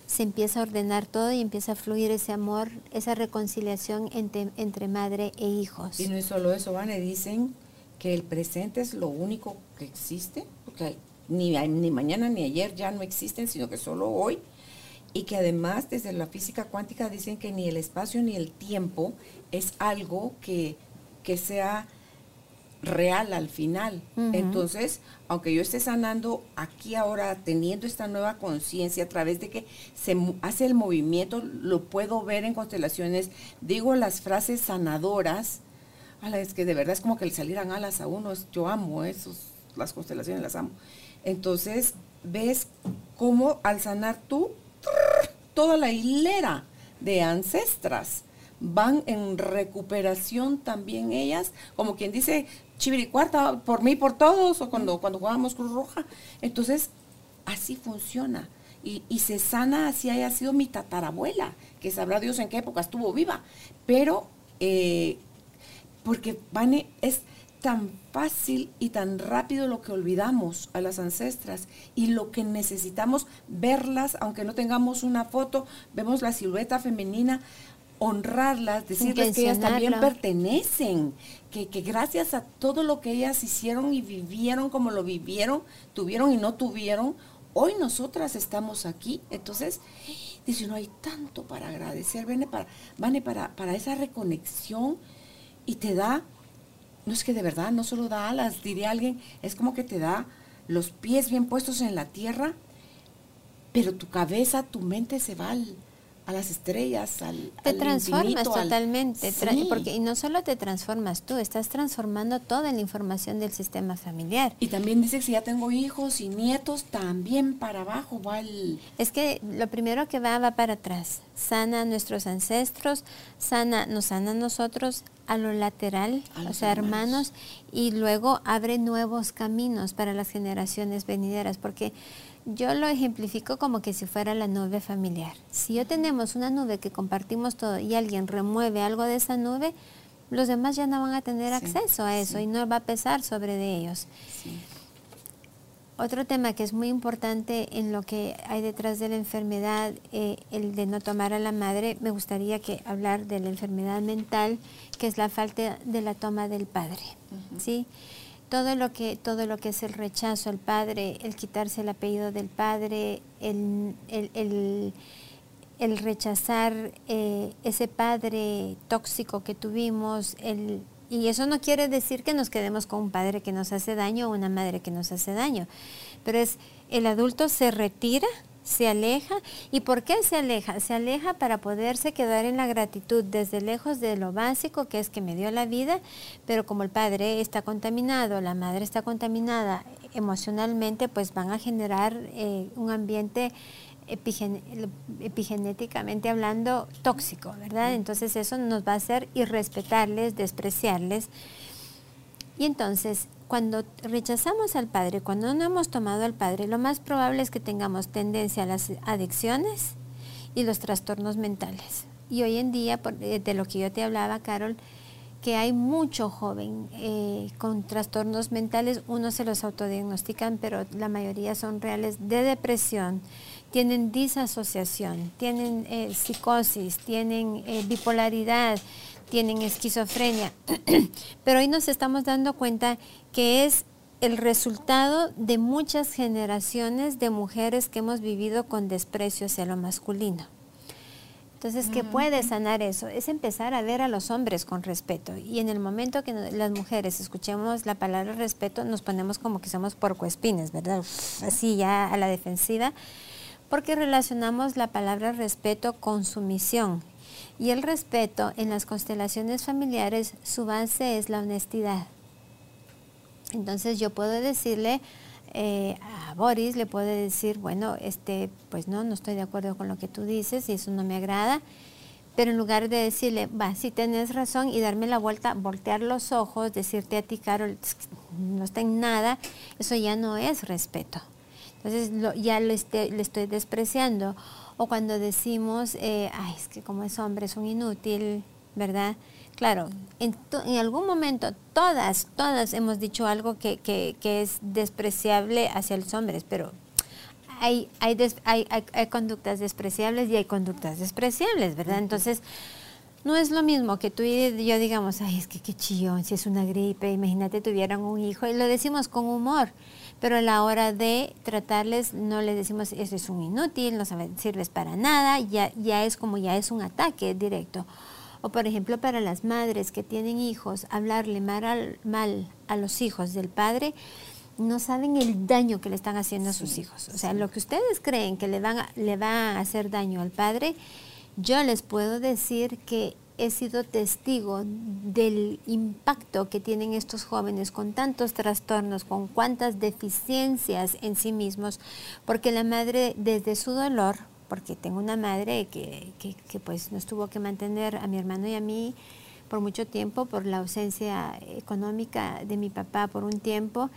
se empieza a ordenar todo y empieza a fluir ese amor, esa reconciliación entre, madre e hijos. Y no es solo eso, Vane, dicen que el presente es lo único que existe, porque ni, ni mañana ni ayer ya no existen, sino que solo hoy. Y que además desde la física cuántica dicen que ni el espacio ni el tiempo es algo que, que sea real al final. Entonces, aunque yo esté sanando aquí ahora, teniendo esta nueva conciencia a través de que se hace el movimiento, lo puedo ver en constelaciones, digo las frases sanadoras, ala, es que de verdad es como que le salieran alas a uno, yo amo esos, las constelaciones las amo. Entonces, ves cómo al sanar tú, toda la hilera de ancestras van en recuperación también ellas, como quien dice, chiviricuarta, por mí, por todos, o cuando, cuando jugábamos Cruz Roja. Entonces, así funciona. Y, se sana así haya sido mi tatarabuela, que sabrá Dios en qué época estuvo viva. Pero, eh, porque, Vane, es tan fácil y tan rápido lo que olvidamos a las ancestras y lo que necesitamos verlas, aunque no tengamos una foto, vemos la silueta femenina, honrarlas, decirles que ellas también pertenecen, que, que gracias a todo lo que ellas hicieron y vivieron como lo vivieron, tuvieron y no tuvieron, hoy nosotras estamos aquí. Entonces, dice, no hay tanto para agradecer, Vane, para, Vane, para, para esa reconexión y te da, no es que de verdad no solo da alas, diría alguien, es como que te da los pies bien puestos en la tierra, pero tu cabeza, tu mente se va al- a las estrellas, al, Te al transformas infinito, totalmente, Sí. porque y no solo te transformas tú, estás transformando toda la información del sistema familiar. Y también dice que si ya tengo hijos y nietos, también para abajo va el... Es que lo primero que va va para atrás, sana a nuestros ancestros, sana, nos sana a nosotros a lo lateral, A o sea, hermanos. hermanos, y luego abre nuevos caminos para las generaciones venideras, porque yo lo ejemplifico como que si fuera la nube familiar. Si yo tenemos una nube que compartimos todo y alguien remueve algo de esa nube, los demás ya no van a tener Sí, acceso a eso sí. y no va a pesar sobre de ellos. sí. otro tema que es muy importante en lo que hay detrás de la enfermedad, eh, el de no tomar a la madre, me gustaría que hablar de la enfermedad mental, que es la falta de la toma del padre, ¿sí? Todo lo, que, todo lo que es el rechazo al padre, el quitarse el apellido del padre, el, el, rechazar eh, ese padre tóxico que tuvimos, el y eso no quiere decir que nos quedemos con un padre que nos hace daño o una madre que nos hace daño, pero es el adulto se retira, se aleja. ¿Y por qué se aleja? Se aleja para poderse quedar en la gratitud desde lejos de lo básico que es que me dio la vida, pero como el padre está contaminado, la madre está contaminada emocionalmente, pues van a generar eh, un ambiente epigenéticamente hablando tóxico, ¿verdad? Entonces eso nos va a hacer irrespetarles, despreciarles. Y entonces, cuando rechazamos al Padre, cuando no hemos tomado al Padre, lo más probable es que tengamos tendencia a las adicciones y los trastornos mentales. Y hoy en día, eh, de lo que yo te hablaba, Carol, que hay mucho joven eh, con trastornos mentales, unos se los autodiagnostican, pero la mayoría son reales de depresión, tienen disasociación, tienen eh, psicosis, tienen bipolaridad, tienen esquizofrenia. Pero hoy nos estamos dando cuenta que es el resultado de muchas generaciones de mujeres que hemos vivido con desprecio hacia lo masculino. Entonces, ¿qué puede sanar eso? Es empezar a ver a los hombres con respeto. Y en el momento que las mujeres escuchemos la palabra respeto, nos ponemos como que somos porcoespines, ¿verdad? así ya a la defensiva porque relacionamos la palabra respeto con sumisión. Y el respeto en las constelaciones familiares, su base es la honestidad. Entonces yo puedo decirle eh, a Boris, le puedo decir, bueno, este, pues no, no estoy de acuerdo con lo que tú dices y eso no me agrada. Pero en lugar de decirle, va, sí tienes razón y darme la vuelta, voltear los ojos, decirte a ti, Carol, no está en nada, eso ya no es respeto. Entonces ya lo le estoy despreciando. O cuando decimos, eh, ay, es que como es hombre es un inútil, ¿verdad? Claro, en, algún momento todas, todas hemos dicho algo que, que, que es despreciable hacia los hombres, pero hay, hay, hay, hay, conductas despreciables y hay conductas despreciables, ¿verdad? Entonces, no es lo mismo que tú y yo digamos, ay, es que qué chillón, si es una gripe, imagínate tuvieran un hijo, y lo decimos con humor pero a la hora de tratarles no les decimos eso es un inútil, no sirves para nada, ya, ya es como ya es un ataque directo. O por ejemplo para las madres que tienen hijos, hablarle mal, mal a los hijos del padre, no saben el daño que le están haciendo a sus hijos. O sea, lo que ustedes creen que le van le va a hacer daño al padre, yo les puedo decir que he sido testigo del impacto que tienen estos jóvenes con tantos trastornos, con cuantas deficiencias en sí mismos, porque la madre desde su dolor, porque tengo una madre que, que, pues nos tuvo que mantener a mi hermano y a mí por mucho tiempo, por la ausencia económica de mi papá por un tiempo,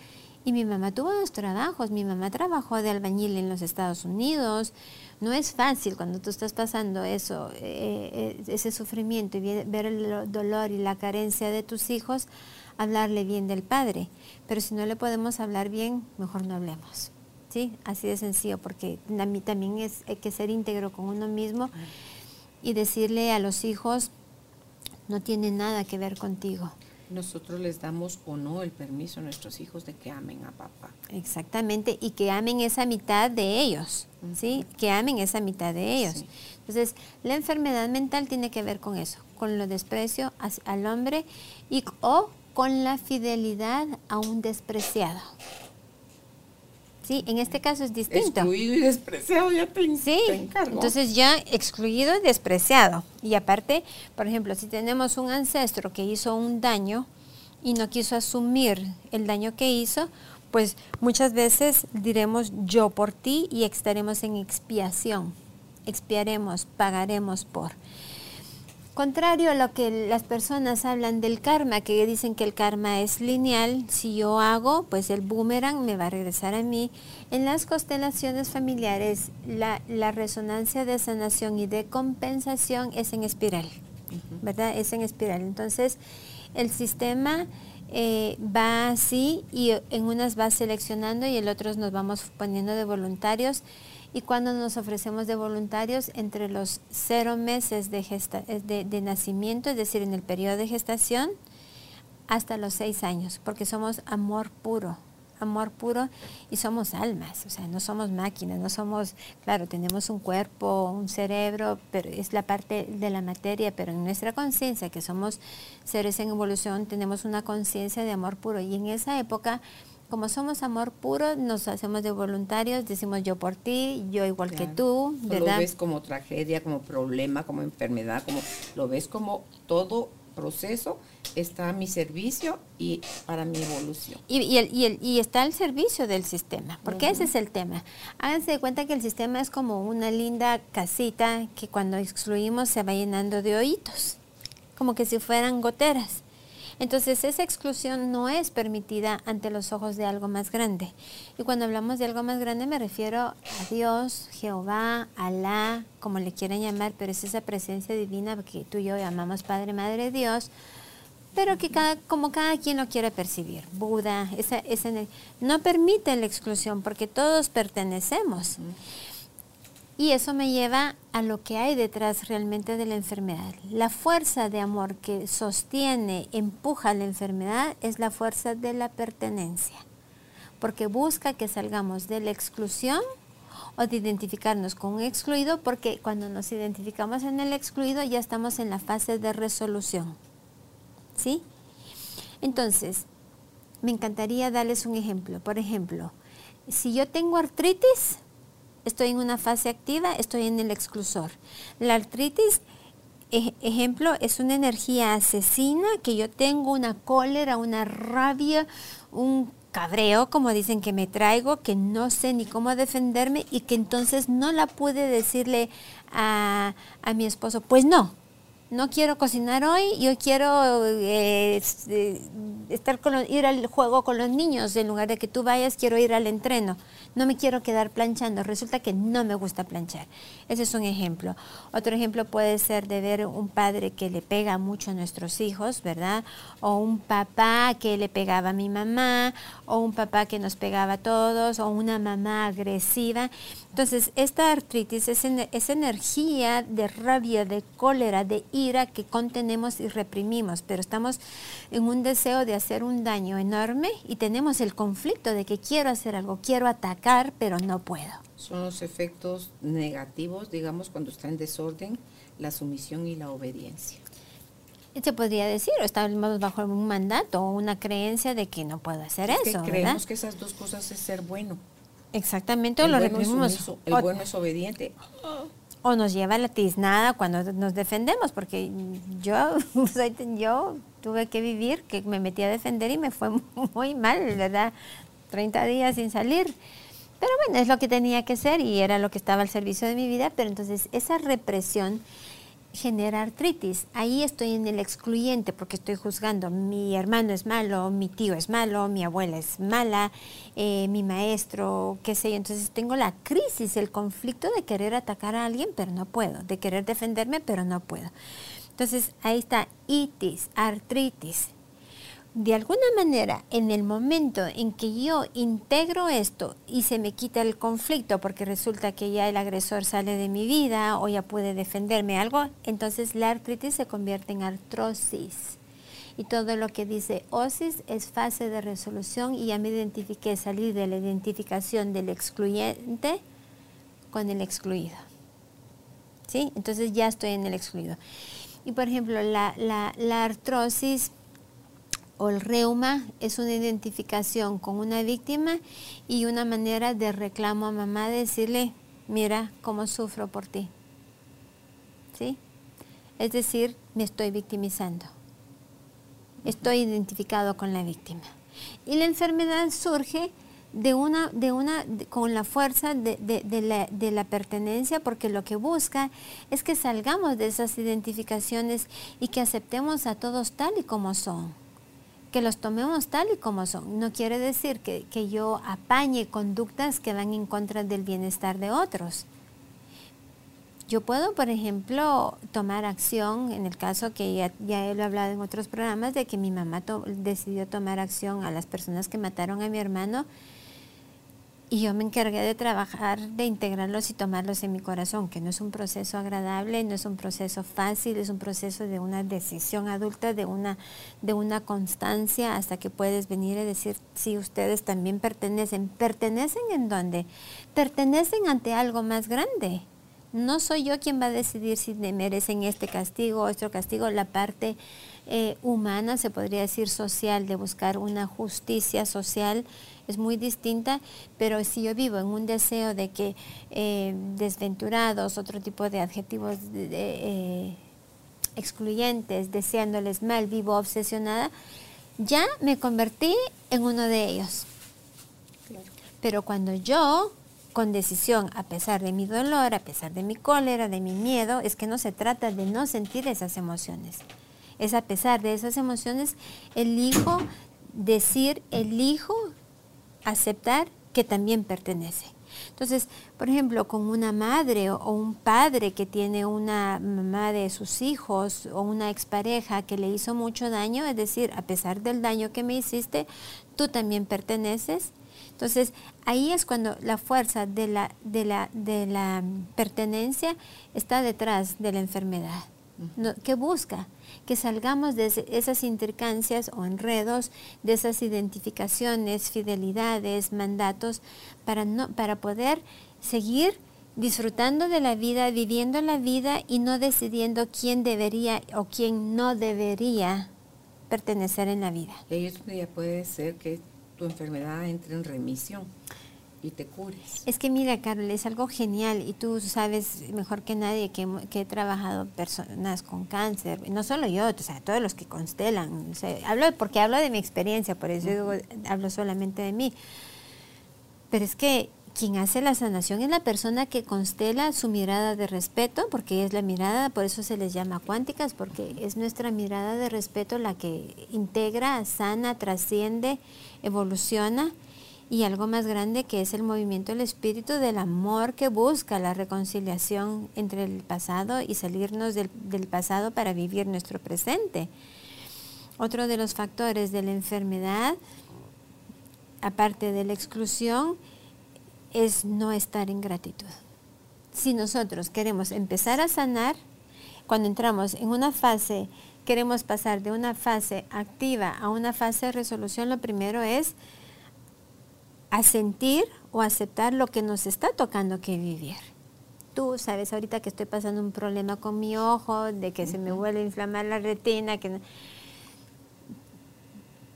y mi mamá tuvo dos trabajos, mi mamá trabajó de albañil en los Estados Unidos, no es fácil cuando tú estás pasando eso, eh, eh, ese sufrimiento y ver el dolor y la carencia de tus hijos, hablarle bien del padre. Pero si no le podemos hablar bien, mejor no hablemos. ¿Sí? Así de sencillo, porque a mí también es, hay que ser íntegro con uno mismo y decirle a los hijos, no tiene nada que ver contigo nosotros les damos o no el permiso a nuestros hijos de que amen a papá. Exactamente, y que amen esa mitad de ellos, ¿sí? Que amen esa mitad de ellos. Entonces, la enfermedad mental tiene que ver con eso, con lo desprecio al hombre y, o con la fidelidad a un despreciado. Sí, en este caso es distinto. Excluido y despreciado, ya te, sí, Entonces ya excluido y despreciado. Y aparte, por ejemplo, si tenemos un ancestro que hizo un daño y no quiso asumir el daño que hizo, pues muchas veces diremos yo por ti y estaremos en expiación. Expiaremos, pagaremos por. Contrario a lo que las personas hablan del karma, que dicen que el karma es lineal, si yo hago, pues el boomerang me va a regresar a mí. En las constelaciones familiares, la, resonancia de sanación y de compensación es en espiral, ¿verdad? Es en espiral. Entonces, el sistema eh, va así y en unas va seleccionando y en otros nos vamos poniendo de voluntarios. Y cuando nos ofrecemos de voluntarios, entre los cero meses de, de, de nacimiento, es decir, en el periodo de gestación, hasta los seis años, porque somos amor puro amor puro y somos almas, o sea, no somos máquinas, no somos, claro, tenemos un cuerpo, un cerebro, pero es la parte de la materia, pero en nuestra conciencia, que somos seres en evolución, tenemos una conciencia de amor puro y en esa época como somos amor puro, nos hacemos de voluntarios, decimos yo por ti, yo igual que tú, ¿verdad? Lo ves como tragedia, como problema, como enfermedad, como lo ves como todo proceso está a mi servicio y para mi evolución. Y, y, el, y, el, y está al servicio del sistema, porque ese es el tema. Háganse de cuenta que el sistema es como una linda casita que cuando excluimos se va llenando de hoyitos, como que si fueran goteras. Entonces esa exclusión no es permitida ante los ojos de algo más grande. Y cuando hablamos de algo más grande me refiero a Dios, Jehová, Alá, como le quieran llamar, pero es esa presencia divina que tú y yo llamamos Padre, Madre, Dios pero que cada, como cada quien lo quiere percibir. Buda, esa, no permite la exclusión porque todos pertenecemos. Y eso me lleva a lo que hay detrás realmente de la enfermedad. La fuerza de amor que sostiene, empuja la enfermedad es la fuerza de la pertenencia, porque busca que salgamos de la exclusión o de identificarnos con un excluido, porque cuando nos identificamos en el excluido ya estamos en la fase de resolución. ¿sí? Entonces, me encantaría darles un ejemplo. Por ejemplo, si yo tengo artritis, estoy en una fase activa, estoy en el exclusor. La artritis, ejemplo, es una energía asesina que yo tengo una cólera, una rabia, un cabreo, como dicen que me traigo, que no sé ni cómo defenderme y que entonces no la pude decirle a, a mi esposo, pues no, no quiero cocinar hoy, yo quiero eh, eh, estar con ir al juego con los niños, en lugar de que tú vayas, quiero ir al entreno no me quiero quedar planchando, resulta que no me gusta planchar. Ese es un ejemplo. Otro ejemplo puede ser de ver un padre que le pega mucho a nuestros hijos, ¿verdad? O un papá que le pegaba a mi mamá, o un papá que nos pegaba a todos, o una mamá agresiva. Entonces, esta artritis es, es energía de rabia, de cólera, de ira que contenemos y reprimimos, pero estamos en un deseo de hacer un daño enorme y tenemos el conflicto de que quiero hacer algo, quiero atacar pero no puedo. Son los efectos negativos, digamos, cuando está en desorden, la sumisión y la obediencia. Se podría decir, o estamos bajo un mandato o una creencia de que no puedo hacer eso. creemos que esas dos cosas es ser bueno. Exactamente, o lo reprimimos. el bueno es obediente. O nos lleva la tiznada cuando nos defendemos, porque yo, yo tuve que vivir, que me metí a defender y me fue muy mal, ¿verdad? 30 días sin salir. Pero bueno, es lo que tenía que ser y era lo que estaba al servicio de mi vida, pero entonces esa represión genera artritis. Ahí estoy en el excluyente porque estoy juzgando, mi hermano es malo, mi tío es malo, mi abuela es mala, eh, mi maestro, qué sé yo. Entonces tengo la crisis, el conflicto de querer atacar a alguien, pero no puedo, de querer defenderme, pero no puedo. Entonces ahí está itis, artritis de alguna manera, en el momento en que yo integro esto y se me quita el conflicto porque resulta que ya el agresor sale de mi vida o ya puede defenderme algo, entonces la artritis se convierte en artrosis. Y todo lo que dice osis es fase de resolución y ya me identifiqué, salir de la identificación del excluyente con el excluido. ¿Sí? Entonces ya estoy en el excluido. Y por ejemplo, la, la artrosis o el reuma es una identificación con una víctima y una manera de reclamo a mamá decirle, mira cómo sufro por ti. ¿Sí? Es decir, me estoy victimizando. Estoy identificado con la víctima. Y la enfermedad surge de una, de una, con la fuerza de, de, de la pertenencia, porque lo que busca es que salgamos de esas identificaciones y que aceptemos a todos tal y como son que los tomemos tal y como son. No quiere decir que, yo apañe conductas que van en contra del bienestar de otros. Yo puedo, por ejemplo, tomar acción, en el caso que ya, ya he hablado en otros programas, de que mi mamá decidió tomar acción a las personas que mataron a mi hermano y yo me encargué de trabajar, de integrarlos y tomarlos en mi corazón, que no es un proceso agradable, no es un proceso fácil, es un proceso de una decisión adulta, de una, de una constancia hasta que puedes venir y decir si ustedes también pertenecen. ¿Pertenecen en dónde? Pertenecen ante algo más grande no soy yo quien va a decidir si merecen este castigo o otro castigo. La parte eh, humana, se podría decir social, de buscar una justicia social es muy distinta, pero si yo vivo en un deseo de que eh, desventurados, otro tipo de adjetivos eh, excluyentes, deseándoles mal, vivo obsesionada, ya me convertí en uno de ellos. Pero cuando yo con decisión, a pesar de mi dolor, a pesar de mi cólera, de mi miedo, es que no se trata de no sentir esas emociones. Es a pesar de esas emociones, elijo decir, elijo aceptar que también pertenece. Entonces, por ejemplo, con una madre o un padre que tiene una mamá de sus hijos o una expareja que le hizo mucho daño, es decir, a pesar del daño que me hiciste, tú también perteneces entonces, ahí es cuando la fuerza de la, de la, de la pertenencia está detrás de la enfermedad. Que busca que salgamos de esas intercancias o enredos, de esas identificaciones, fidelidades, mandatos, para, no, para poder seguir disfrutando de la vida, viviendo la vida y no decidiendo quién debería o quién no debería pertenecer en la vida. Y eso puede ser que tu enfermedad entre en remisión y te cures. Es que mira, Carol, es algo genial y tú sabes mejor que nadie que, he trabajado personas con cáncer, no solo yo, o sea, todos los que constelan. hablo porque hablo de mi experiencia, por eso hablo solamente de mí. Pero es que quien hace la sanación es la persona que constela su mirada de respeto, porque es la mirada, por eso se les llama cuánticas, porque es nuestra mirada de respeto la que integra, sana, trasciende, evoluciona y algo más grande que es el movimiento del espíritu del amor que busca la reconciliación entre el pasado y salirnos del, del pasado para vivir nuestro presente. Otro de los factores de la enfermedad, aparte de la exclusión, es no estar en gratitud. Si nosotros queremos empezar a sanar, cuando entramos en una fase, queremos pasar de una fase activa a una fase de resolución, lo primero es asentir o aceptar lo que nos está tocando que vivir. Tú sabes ahorita que estoy pasando un problema con mi ojo, de que se me vuelve a inflamar la retina, que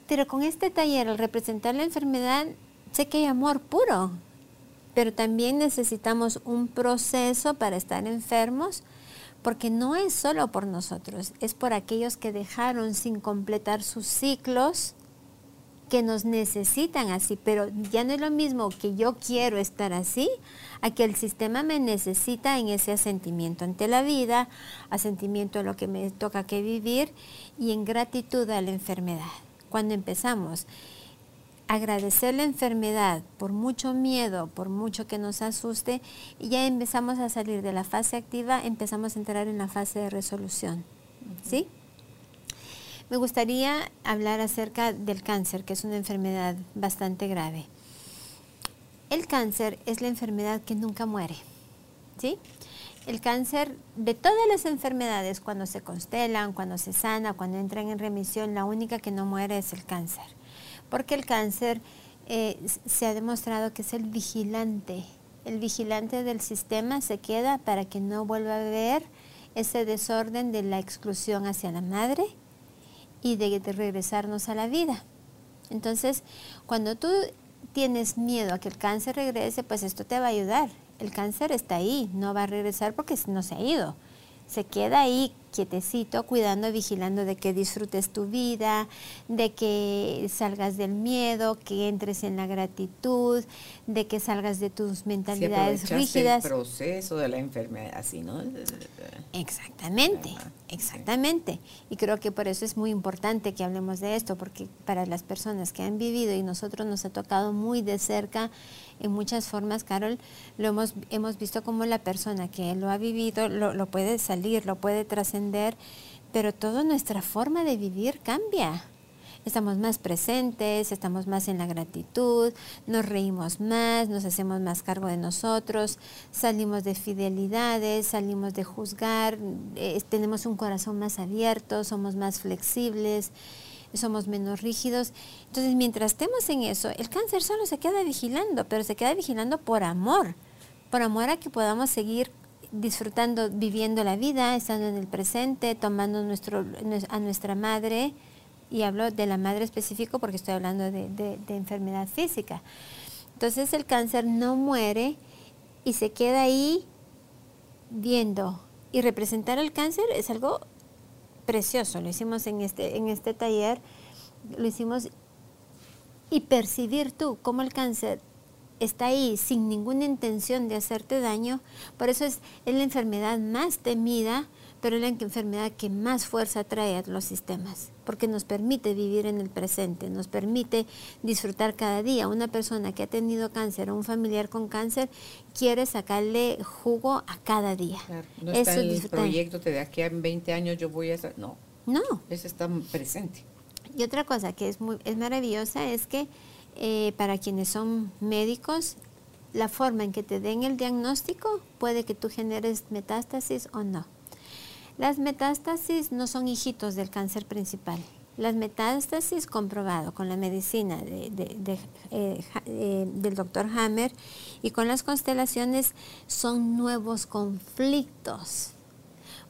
pero con este taller, al representar la enfermedad, sé que hay amor puro, pero también necesitamos un proceso para estar enfermos, porque no es solo por nosotros, es por aquellos que dejaron sin completar sus ciclos, que nos necesitan así, pero ya no es lo mismo que yo quiero estar así, a que el sistema me necesita en ese asentimiento ante la vida, asentimiento a lo que me toca que vivir y en gratitud a la enfermedad. Cuando empezamos agradecer la enfermedad por mucho miedo, por mucho que nos asuste, y ya empezamos a salir de la fase activa, empezamos a entrar en la fase de resolución. ¿Sí? Me gustaría hablar acerca del cáncer, que es una enfermedad bastante grave. El cáncer es la enfermedad que nunca muere. ¿Sí? El cáncer, de todas las enfermedades, cuando se constelan, cuando se sana, cuando entran en remisión, la única que no muere es el cáncer porque el cáncer eh, se ha demostrado que es el vigilante. El vigilante del sistema se queda para que no vuelva a haber ese desorden de la exclusión hacia la madre y de, regresarnos a la vida. Entonces, cuando tú tienes miedo a que el cáncer regrese, pues esto te va a ayudar. El cáncer está ahí, no va a regresar porque no se ha ido. Se queda ahí quietecito, cuidando, vigilando de que disfrutes tu vida, de que salgas del miedo, que entres en la gratitud, de que salgas de tus mentalidades si rígidas. el proceso de la enfermedad, así, ¿no? Exactamente, exactamente. Y creo que por eso es muy importante que hablemos de esto, porque para las personas que han vivido y nosotros nos ha tocado muy de cerca en muchas formas, Carol, lo hemos, hemos visto como la persona que lo ha vivido lo, lo puede salir, lo puede trascender, pero toda nuestra forma de vivir cambia. Estamos más presentes, estamos más en la gratitud, nos reímos más, nos hacemos más cargo de nosotros, salimos de fidelidades, salimos de juzgar, eh, tenemos un corazón más abierto, somos más flexibles somos menos rígidos. Entonces, mientras estemos en eso, el cáncer solo se queda vigilando, pero se queda vigilando por amor, por amor a que podamos seguir disfrutando, viviendo la vida, estando en el presente, tomando nuestro, a nuestra madre, y hablo de la madre específico porque estoy hablando de, enfermedad física. Entonces el cáncer no muere y se queda ahí viendo. Y representar el cáncer es algo precioso. Lo hicimos en este, en este taller, lo hicimos y percibir tú cómo el cáncer está ahí sin ninguna intención de hacerte daño. Por eso es, es la enfermedad más temida pero es la enfermedad que más fuerza trae a los sistemas, porque nos permite vivir en el presente, nos permite disfrutar cada día. Una persona que ha tenido cáncer o un familiar con cáncer quiere sacarle jugo a cada día. no está Eso el proyecto de aquí a 20 años yo voy a no. No. Eso está presente. Y otra cosa que es, muy, es maravillosa es que eh, para quienes son médicos, la forma en que te den el diagnóstico puede que tú generes metástasis o no. Las metástasis no son hijitos del cáncer principal. Las metástasis, comprobado con la medicina eh, eh, del doctor Hammer y con las constelaciones, son nuevos conflictos.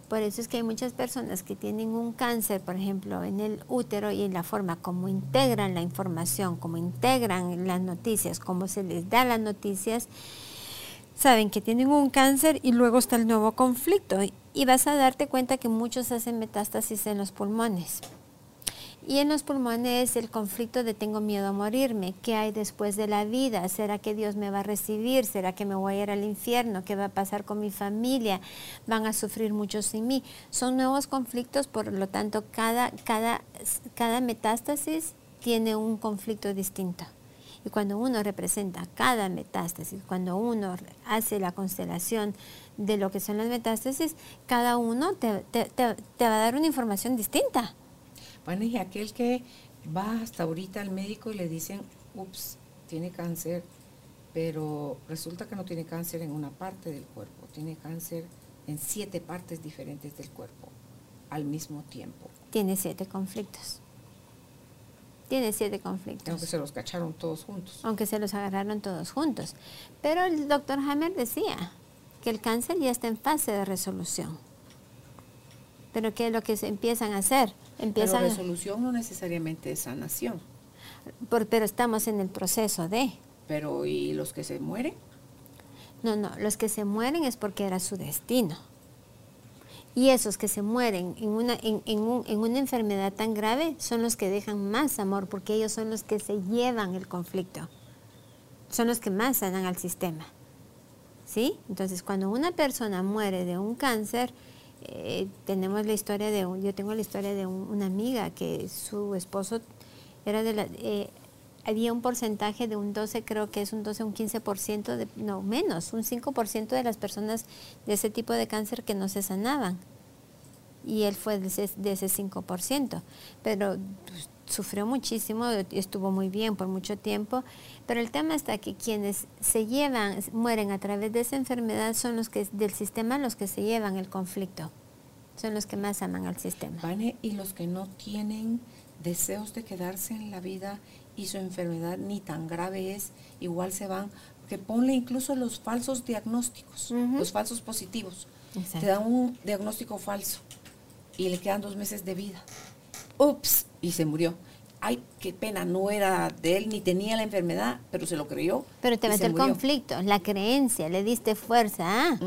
Por eso es que hay muchas personas que tienen un cáncer, por ejemplo, en el útero y en la forma como integran la información, como integran las noticias, cómo se les da las noticias, saben que tienen un cáncer y luego está el nuevo conflicto y vas a darte cuenta que muchos hacen metástasis en los pulmones. Y en los pulmones el conflicto de tengo miedo a morirme, ¿qué hay después de la vida? ¿Será que Dios me va a recibir? ¿Será que me voy a ir al infierno? ¿Qué va a pasar con mi familia? ¿Van a sufrir muchos sin mí? Son nuevos conflictos, por lo tanto cada, cada, cada metástasis tiene un conflicto distinto. Y cuando uno representa cada metástasis, cuando uno hace la constelación de lo que son las metástasis, cada uno te, va a dar una información distinta. Bueno, y aquel que va hasta ahorita al médico y le dicen, ups, tiene cáncer, pero resulta que no tiene cáncer en una parte del cuerpo, tiene cáncer en siete partes diferentes del cuerpo al mismo tiempo. Tiene siete conflictos. Tiene siete conflictos. Aunque se los cacharon todos juntos. Aunque se los agarraron todos juntos. Pero el doctor Hammer decía que el cáncer ya está en fase de resolución. Pero ¿qué es lo que se empiezan a hacer? Empiezan pero resolución no necesariamente es sanación. pero estamos en el proceso de. Pero ¿y los que se mueren? No, no, los que se mueren es porque era su destino. Y esos que se mueren en una, en, en, una enfermedad tan grave son los que dejan más amor, porque ellos son los que se llevan el conflicto. Son los que más sanan al sistema. ¿Sí? Entonces, cuando una persona muere de un cáncer, eh, tenemos la historia de un, yo tengo la historia de una amiga que su esposo era de la, eh, había un porcentaje de un 12, creo que es un 12, un 15%, de, no menos, un 5% de las personas de ese tipo de cáncer que no se sanaban. Y él fue de ese, de ese 5%. Pero pues, sufrió muchísimo, estuvo muy bien por mucho tiempo. Pero el tema está que quienes se llevan, mueren a través de esa enfermedad son los que del sistema los que se llevan el conflicto. Son los que más aman al sistema. y los que no tienen deseos de quedarse en la vida y su enfermedad ni tan grave es, igual se van, porque ponle incluso los falsos diagnósticos, los falsos positivos. Te dan un diagnóstico falso y le quedan dos meses de vida. Ups, y se murió. Ay, qué pena, no era de él ni tenía la enfermedad, pero se lo creyó. Pero te metió el conflicto, la creencia, le diste fuerza. ¿ah?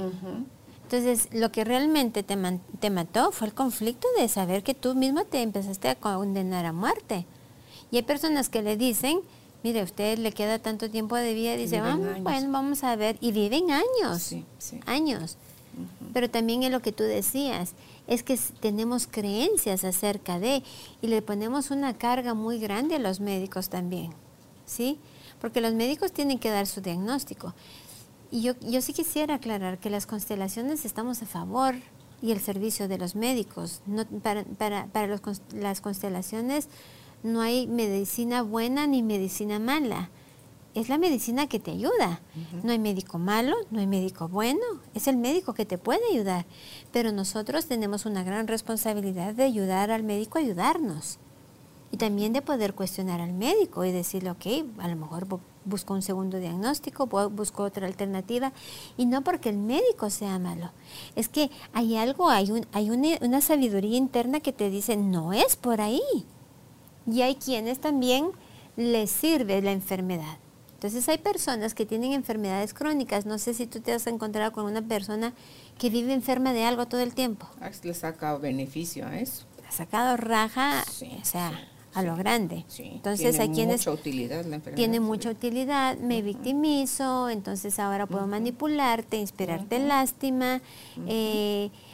Entonces, lo que realmente te, te mató fue el conflicto de saber que tú mismo te empezaste a condenar a muerte. Y hay personas que le dicen, mire, a usted le queda tanto tiempo de vida, dice, vamos, bueno, vamos a ver, y viven años, años. Pero también es lo que tú decías, es que tenemos creencias acerca de, y le ponemos una carga muy grande a los médicos también, ¿sí? Porque los médicos tienen que dar su diagnóstico. Y yo, yo sí quisiera aclarar que las constelaciones estamos a favor y el servicio de los médicos. No, para para, para los, las constelaciones no hay medicina buena ni medicina mala es la medicina que te ayuda. No hay médico malo, no hay médico bueno, es el médico que te puede ayudar. Pero nosotros tenemos una gran responsabilidad de ayudar al médico a ayudarnos. Y también de poder cuestionar al médico y decirle, ok, a lo mejor busco un segundo diagnóstico, busco otra alternativa. Y no porque el médico sea malo. Es que hay algo, hay, un, hay una, una sabiduría interna que te dice, no es por ahí. Y hay quienes también les sirve la enfermedad. Entonces hay personas que tienen enfermedades crónicas. No sé si tú te has encontrado con una persona que vive enferma de algo todo el tiempo. Ah, le ha sacado beneficio a eso. Le ha sacado raja, o sea, a lo grande. entonces hay quienes... Mucha utilidad la enfermedad. Tiene mucha utilidad, me victimizo, entonces ahora puedo manipularte, inspirarte lástima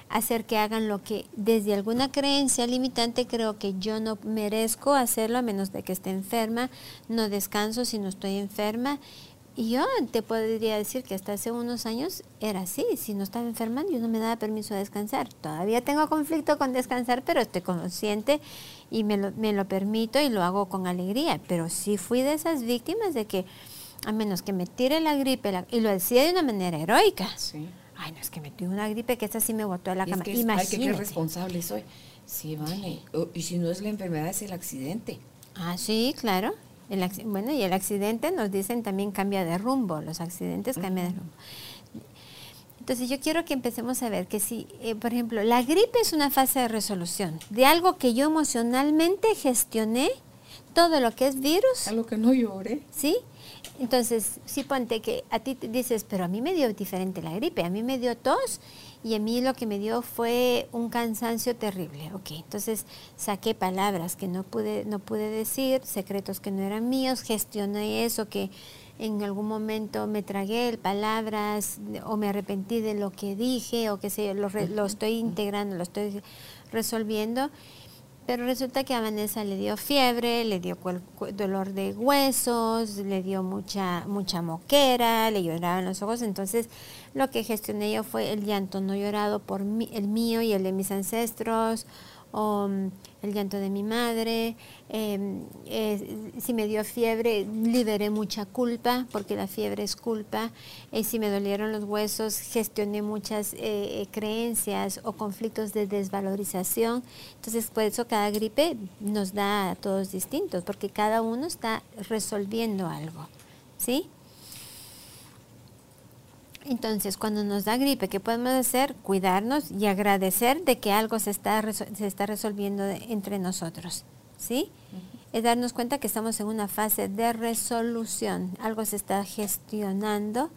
hacer que hagan lo que desde alguna creencia limitante creo que yo no merezco hacerlo a menos de que esté enferma, no descanso si no estoy enferma. Y yo te podría decir que hasta hace unos años era así, si no estaba enferma yo no me daba permiso de descansar. Todavía tengo conflicto con descansar, pero estoy consciente y me lo, me lo permito y lo hago con alegría. Pero sí fui de esas víctimas de que a menos que me tire la gripe, y lo decía de una manera heroica. Sí Ay, no, es que me dio una gripe que esta sí me botó a la cama. Es Imagínate. Ay, qué responsable soy. Sí, vale. Y si no es la enfermedad, es el accidente. Ah, sí, claro. El, bueno, y el accidente nos dicen también cambia de rumbo. Los accidentes cambian de rumbo. Entonces yo quiero que empecemos a ver que si, eh, por ejemplo, la gripe es una fase de resolución de algo que yo emocionalmente gestioné, todo lo que es virus. A lo que no llore. ¿Sí? Entonces, sí ponte que a ti te dices, pero a mí me dio diferente la gripe, a mí me dio tos y a mí lo que me dio fue un cansancio terrible. Ok, entonces saqué palabras que no pude, no pude decir, secretos que no eran míos, gestioné eso que en algún momento me tragué palabras o me arrepentí de lo que dije o que sé lo, lo estoy integrando, lo estoy resolviendo pero resulta que a Vanessa le dio fiebre, le dio dolor de huesos, le dio mucha, mucha moquera, le lloraban los ojos. Entonces, lo que gestioné yo fue el llanto no llorado por el mío y el de mis ancestros, o mm, el llanto de mi madre. Em, si me dio fiebre, liberé mucha culpa, porque la fiebre es culpa. Eh, si me dolieron los huesos, gestioné muchas eh, creencias o conflictos de desvalorización. Entonces, por eso cada gripe nos da a todos distintos, porque cada uno está resolviendo algo. ¿Sí? Entonces, cuando nos da gripe, ¿qué podemos hacer? Cuidarnos y agradecer de que algo se está, se está resolviendo entre nosotros. ¿Sí? Es darnos cuenta que estamos en una fase de resolución. Algo se está gestionando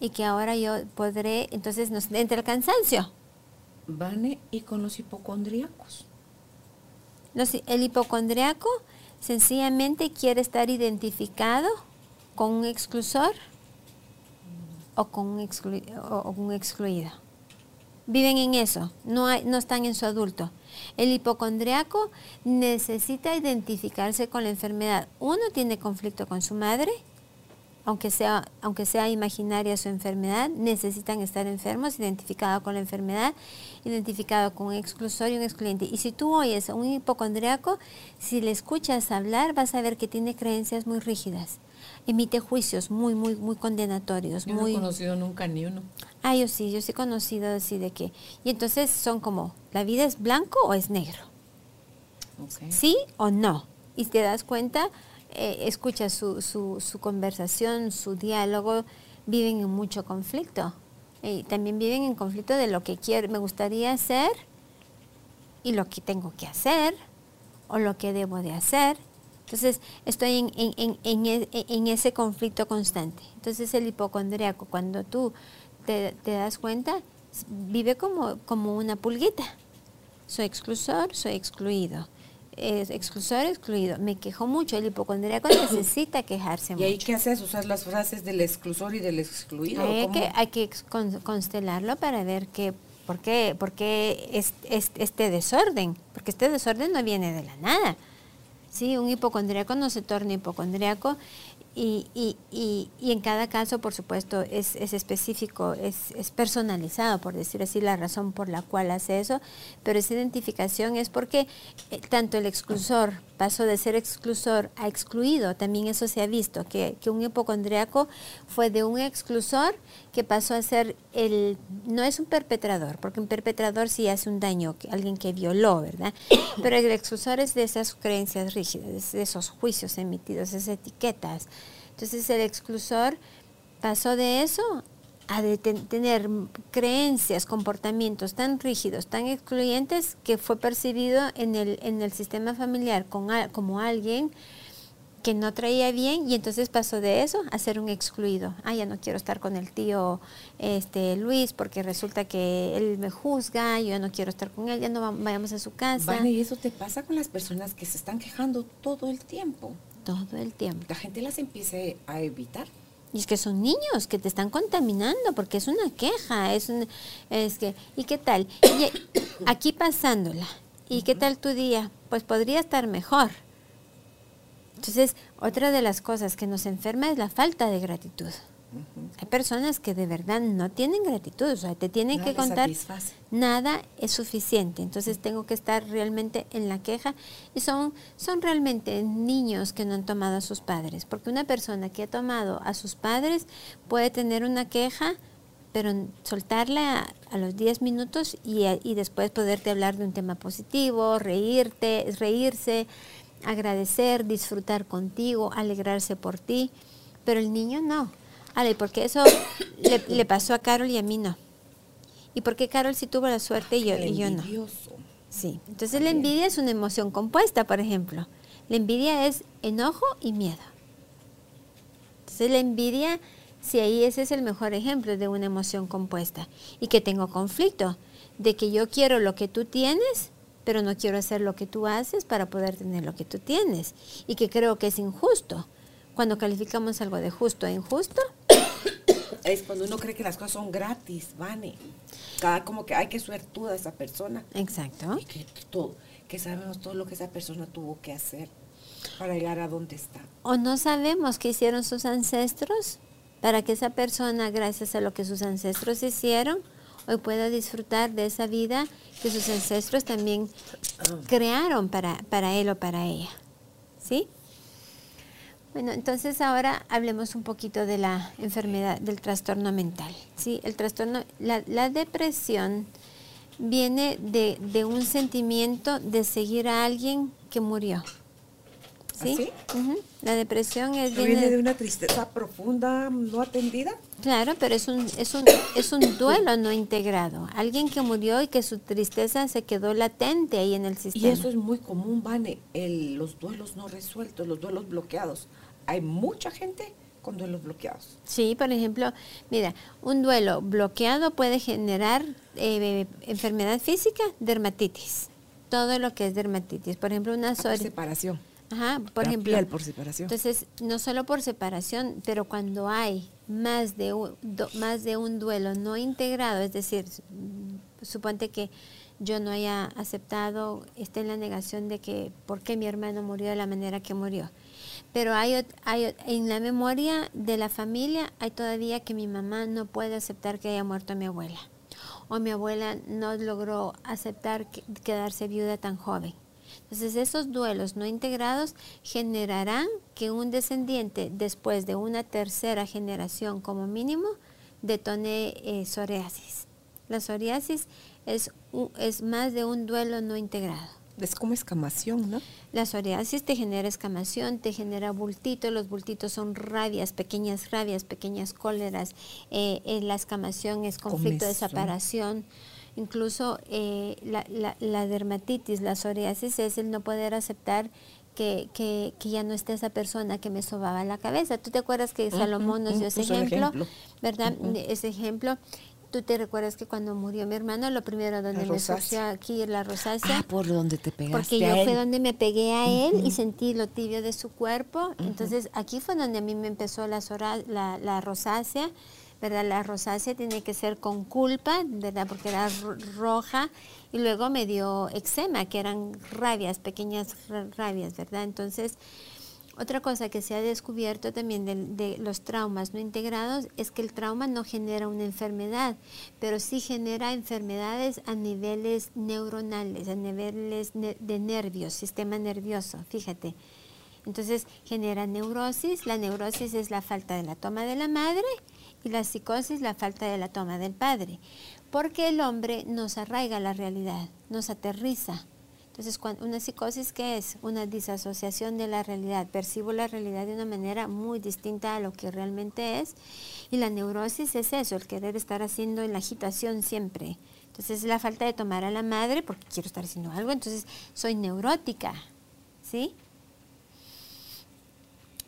y que ahora yo podré, entonces nos entra el cansancio. Vane, ¿y con los hipocondríacos? el hipocondriaco sencillamente quiere estar identificado con un exclusor o con un, excluido. Viven en eso, no, hay, no están en su adulto. El hipocondriaco necesita identificarse con la enfermedad. Uno tiene conflicto con su madre, aunque sea, aunque sea imaginaria su enfermedad, necesitan estar enfermos, identificados con la enfermedad, identificado con un exclusor y un excluyente. Y si tú oyes a un hipocondriaco, si le escuchas hablar, vas a ver que tiene creencias muy rígidas emite juicios muy, muy, muy condenatorios. Yo muy... no he conocido nunca ni uno. Ah, yo sí, yo sí he conocido así de que... Y entonces son como, ¿la vida es blanco o es negro? ¿Sí o no? Y te das cuenta, eh, escuchas su, su, su, conversación, su diálogo, viven en mucho conflicto. Y también viven en conflicto de lo que quiero, me gustaría hacer y lo que tengo que hacer o lo que debo de hacer entonces, estoy en, e, en, ese conflicto constante. Entonces, el hipocondriaco, cuando tú te, das cuenta, vive como, como una pulguita. Soy exclusor, soy excluido. Es exclusor, excluido. Me quejo mucho. El hipocondríaco necesita quejarse mucho. ¿Y ahí qué haces? ¿Usar las frases del exclusor y del excluido? Hay, que, hay que constelarlo para ver qué, por qué, por qué es, este desorden. Porque este desorden no viene de la nada. Sí, un hipocondríaco no se torna hipocondríaco y, y, y, y, en cada caso, por supuesto, es, es específico, es, es, personalizado, por decir así, la razón por la cual hace eso, pero esa identificación es porque eh, tanto el exclusor pasó de ser exclusor a excluido, también eso se ha visto, que, que un hipocondriaco fue de un exclusor que pasó a ser el, no es un perpetrador, porque un perpetrador sí hace un daño, alguien que violó, ¿verdad? Pero el exclusor es de esas creencias rígidas, de esos juicios emitidos, esas etiquetas. Entonces el exclusor pasó de eso a tener creencias, comportamientos tan rígidos, tan excluyentes, que fue percibido en el, en el sistema familiar como alguien que no traía bien y entonces pasó de eso a ser un excluido. Ah, ya no quiero estar con el tío este Luis porque resulta que él me juzga, yo ya no quiero estar con él, ya no vayamos a su casa. Vale, y eso te pasa con las personas que se están quejando todo el tiempo. Todo el tiempo. La gente las empieza a evitar. Y es que son niños que te están contaminando porque es una queja, es, un, es que, ¿y qué tal? Y aquí pasándola, ¿y qué tal tu día? Pues podría estar mejor. Entonces, otra de las cosas que nos enferma es la falta de gratitud. Hay personas que de verdad no tienen gratitud, o sea, te tienen que contar, nada es suficiente, entonces tengo que estar realmente en la queja. Y son, son realmente niños que no han tomado a sus padres, porque una persona que ha tomado a sus padres puede tener una queja, pero soltarla a, los 10 minutos y, y después poderte hablar de un tema positivo, reírte, reírse, agradecer, disfrutar contigo, alegrarse por ti, pero el niño no. Ale, porque eso le, pasó a Carol y a mí no. ¿Y por qué Carol sí tuvo la suerte y yo, y yo no? Sí, entonces la envidia es una emoción compuesta, por ejemplo. La envidia es enojo y miedo. Entonces la envidia, si ahí ese es el mejor ejemplo de una emoción compuesta. Y que tengo conflicto, de que yo quiero lo que tú tienes, pero no quiero hacer lo que tú haces para poder tener lo que tú tienes. Y que creo que es injusto. Cuando calificamos algo de justo e injusto. Es cuando uno cree que las cosas son gratis, vale. Cada como que hay que suertuda esa persona. Exacto. Y que, todo, que sabemos todo lo que esa persona tuvo que hacer para llegar a donde está. O no sabemos qué hicieron sus ancestros para que esa persona, gracias a lo que sus ancestros hicieron, hoy pueda disfrutar de esa vida que sus ancestros también crearon para, para él o para ella. ¿Sí? Bueno, entonces ahora hablemos un poquito de la enfermedad, del trastorno mental. ¿sí? El trastorno, la, la depresión viene de, de, un sentimiento de seguir a alguien que murió. ¿Sí? ¿Ah, La depresión es viene de una tristeza profunda no atendida. Claro, pero es un, es un, es un duelo no integrado. Alguien que murió y que su tristeza se quedó latente ahí en el sistema. Y eso es muy común, Vane, el, los duelos no resueltos, los duelos bloqueados. Hay mucha gente con duelos bloqueados. Sí, por ejemplo, mira, un duelo bloqueado puede generar eh, enfermedad física, dermatitis. Todo lo que es dermatitis. Por ejemplo, una separación Ajá, por ejemplo. por separación. Entonces, no solo por separación, pero cuando hay más de un, más de un duelo no integrado, es decir, suponte que yo no haya aceptado, esté en la negación de que por qué mi hermano murió de la manera que murió. Pero hay, hay en la memoria de la familia hay todavía que mi mamá no puede aceptar que haya muerto mi abuela. O mi abuela no logró aceptar quedarse viuda tan joven. Entonces esos duelos no integrados generarán que un descendiente después de una tercera generación como mínimo detone eh, psoriasis. La psoriasis es, es más de un duelo no integrado. Es como escamación, ¿no? La psoriasis te genera escamación, te genera bultitos, los bultitos son rabias, pequeñas rabias, pequeñas cóleras, eh, eh, la escamación es conflicto de separación. Incluso eh, la, la, la, dermatitis, la psoriasis es el no poder aceptar que, que, que, ya no esté esa persona que me sobaba la cabeza. ¿Tú te acuerdas que Salomón nos dio ese ejemplo, ¿Verdad? Ese ejemplo. Tú te recuerdas que cuando murió mi hermano, lo primero donde me surgió aquí la rosácea. Ah, por donde te pegaste Porque yo fue donde me pegué a él y sentí lo tibio de su cuerpo. Entonces aquí fue donde a mí me empezó la, la, la rosácea. ¿verdad? La rosácea tiene que ser con culpa, ¿verdad? Porque era roja y luego me dio eczema, que eran rabias, pequeñas rabias, ¿verdad? Entonces, otra cosa que se ha descubierto también de, los traumas no integrados es que el trauma no genera una enfermedad, pero sí genera enfermedades a niveles neuronales, a niveles de nervios, sistema nervioso, fíjate. Entonces genera neurosis, la neurosis es la falta de la toma de la madre y la psicosis la falta de la toma del padre, porque el hombre nos arraiga la realidad, nos aterriza entonces, una psicosis, ¿qué es? Una disasociación de la realidad. Percibo la realidad de una manera muy distinta a lo que realmente es. Y la neurosis es eso, el querer estar haciendo en la agitación siempre. Entonces, es la falta de tomar a la madre porque quiero estar haciendo algo. Entonces, soy neurótica, ¿sí?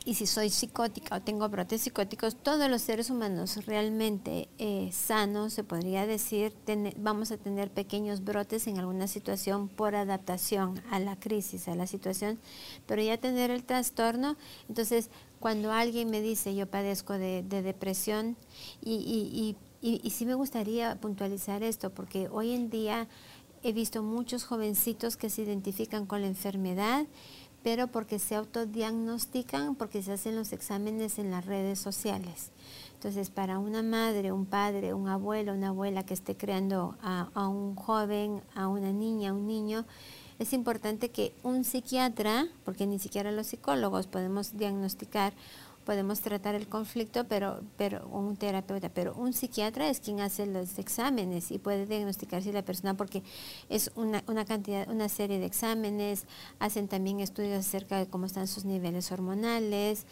Y si soy psicótica o tengo brotes psicóticos, todos los seres humanos realmente eh, sanos, se podría decir, vamos a tener pequeños brotes en alguna situación por adaptación a la crisis, a la situación, pero ya tener el trastorno, entonces cuando alguien me dice yo padezco de, depresión y, y, y, y sí me gustaría puntualizar esto, porque hoy en día he visto muchos jovencitos que se identifican con la enfermedad, pero porque se autodiagnostican, porque se hacen los exámenes en las redes sociales. Entonces, para una madre, un padre, un abuelo, una abuela que esté creando a, un joven, a una niña, a un niño, es importante que un psiquiatra, porque ni siquiera los psicólogos podemos diagnosticar podemos tratar el conflicto, pero, pero un terapeuta, pero un psiquiatra es quien hace los exámenes y puede diagnosticar si la persona, porque es una, cantidad, una serie de exámenes, hacen también estudios acerca de cómo están sus niveles hormonales,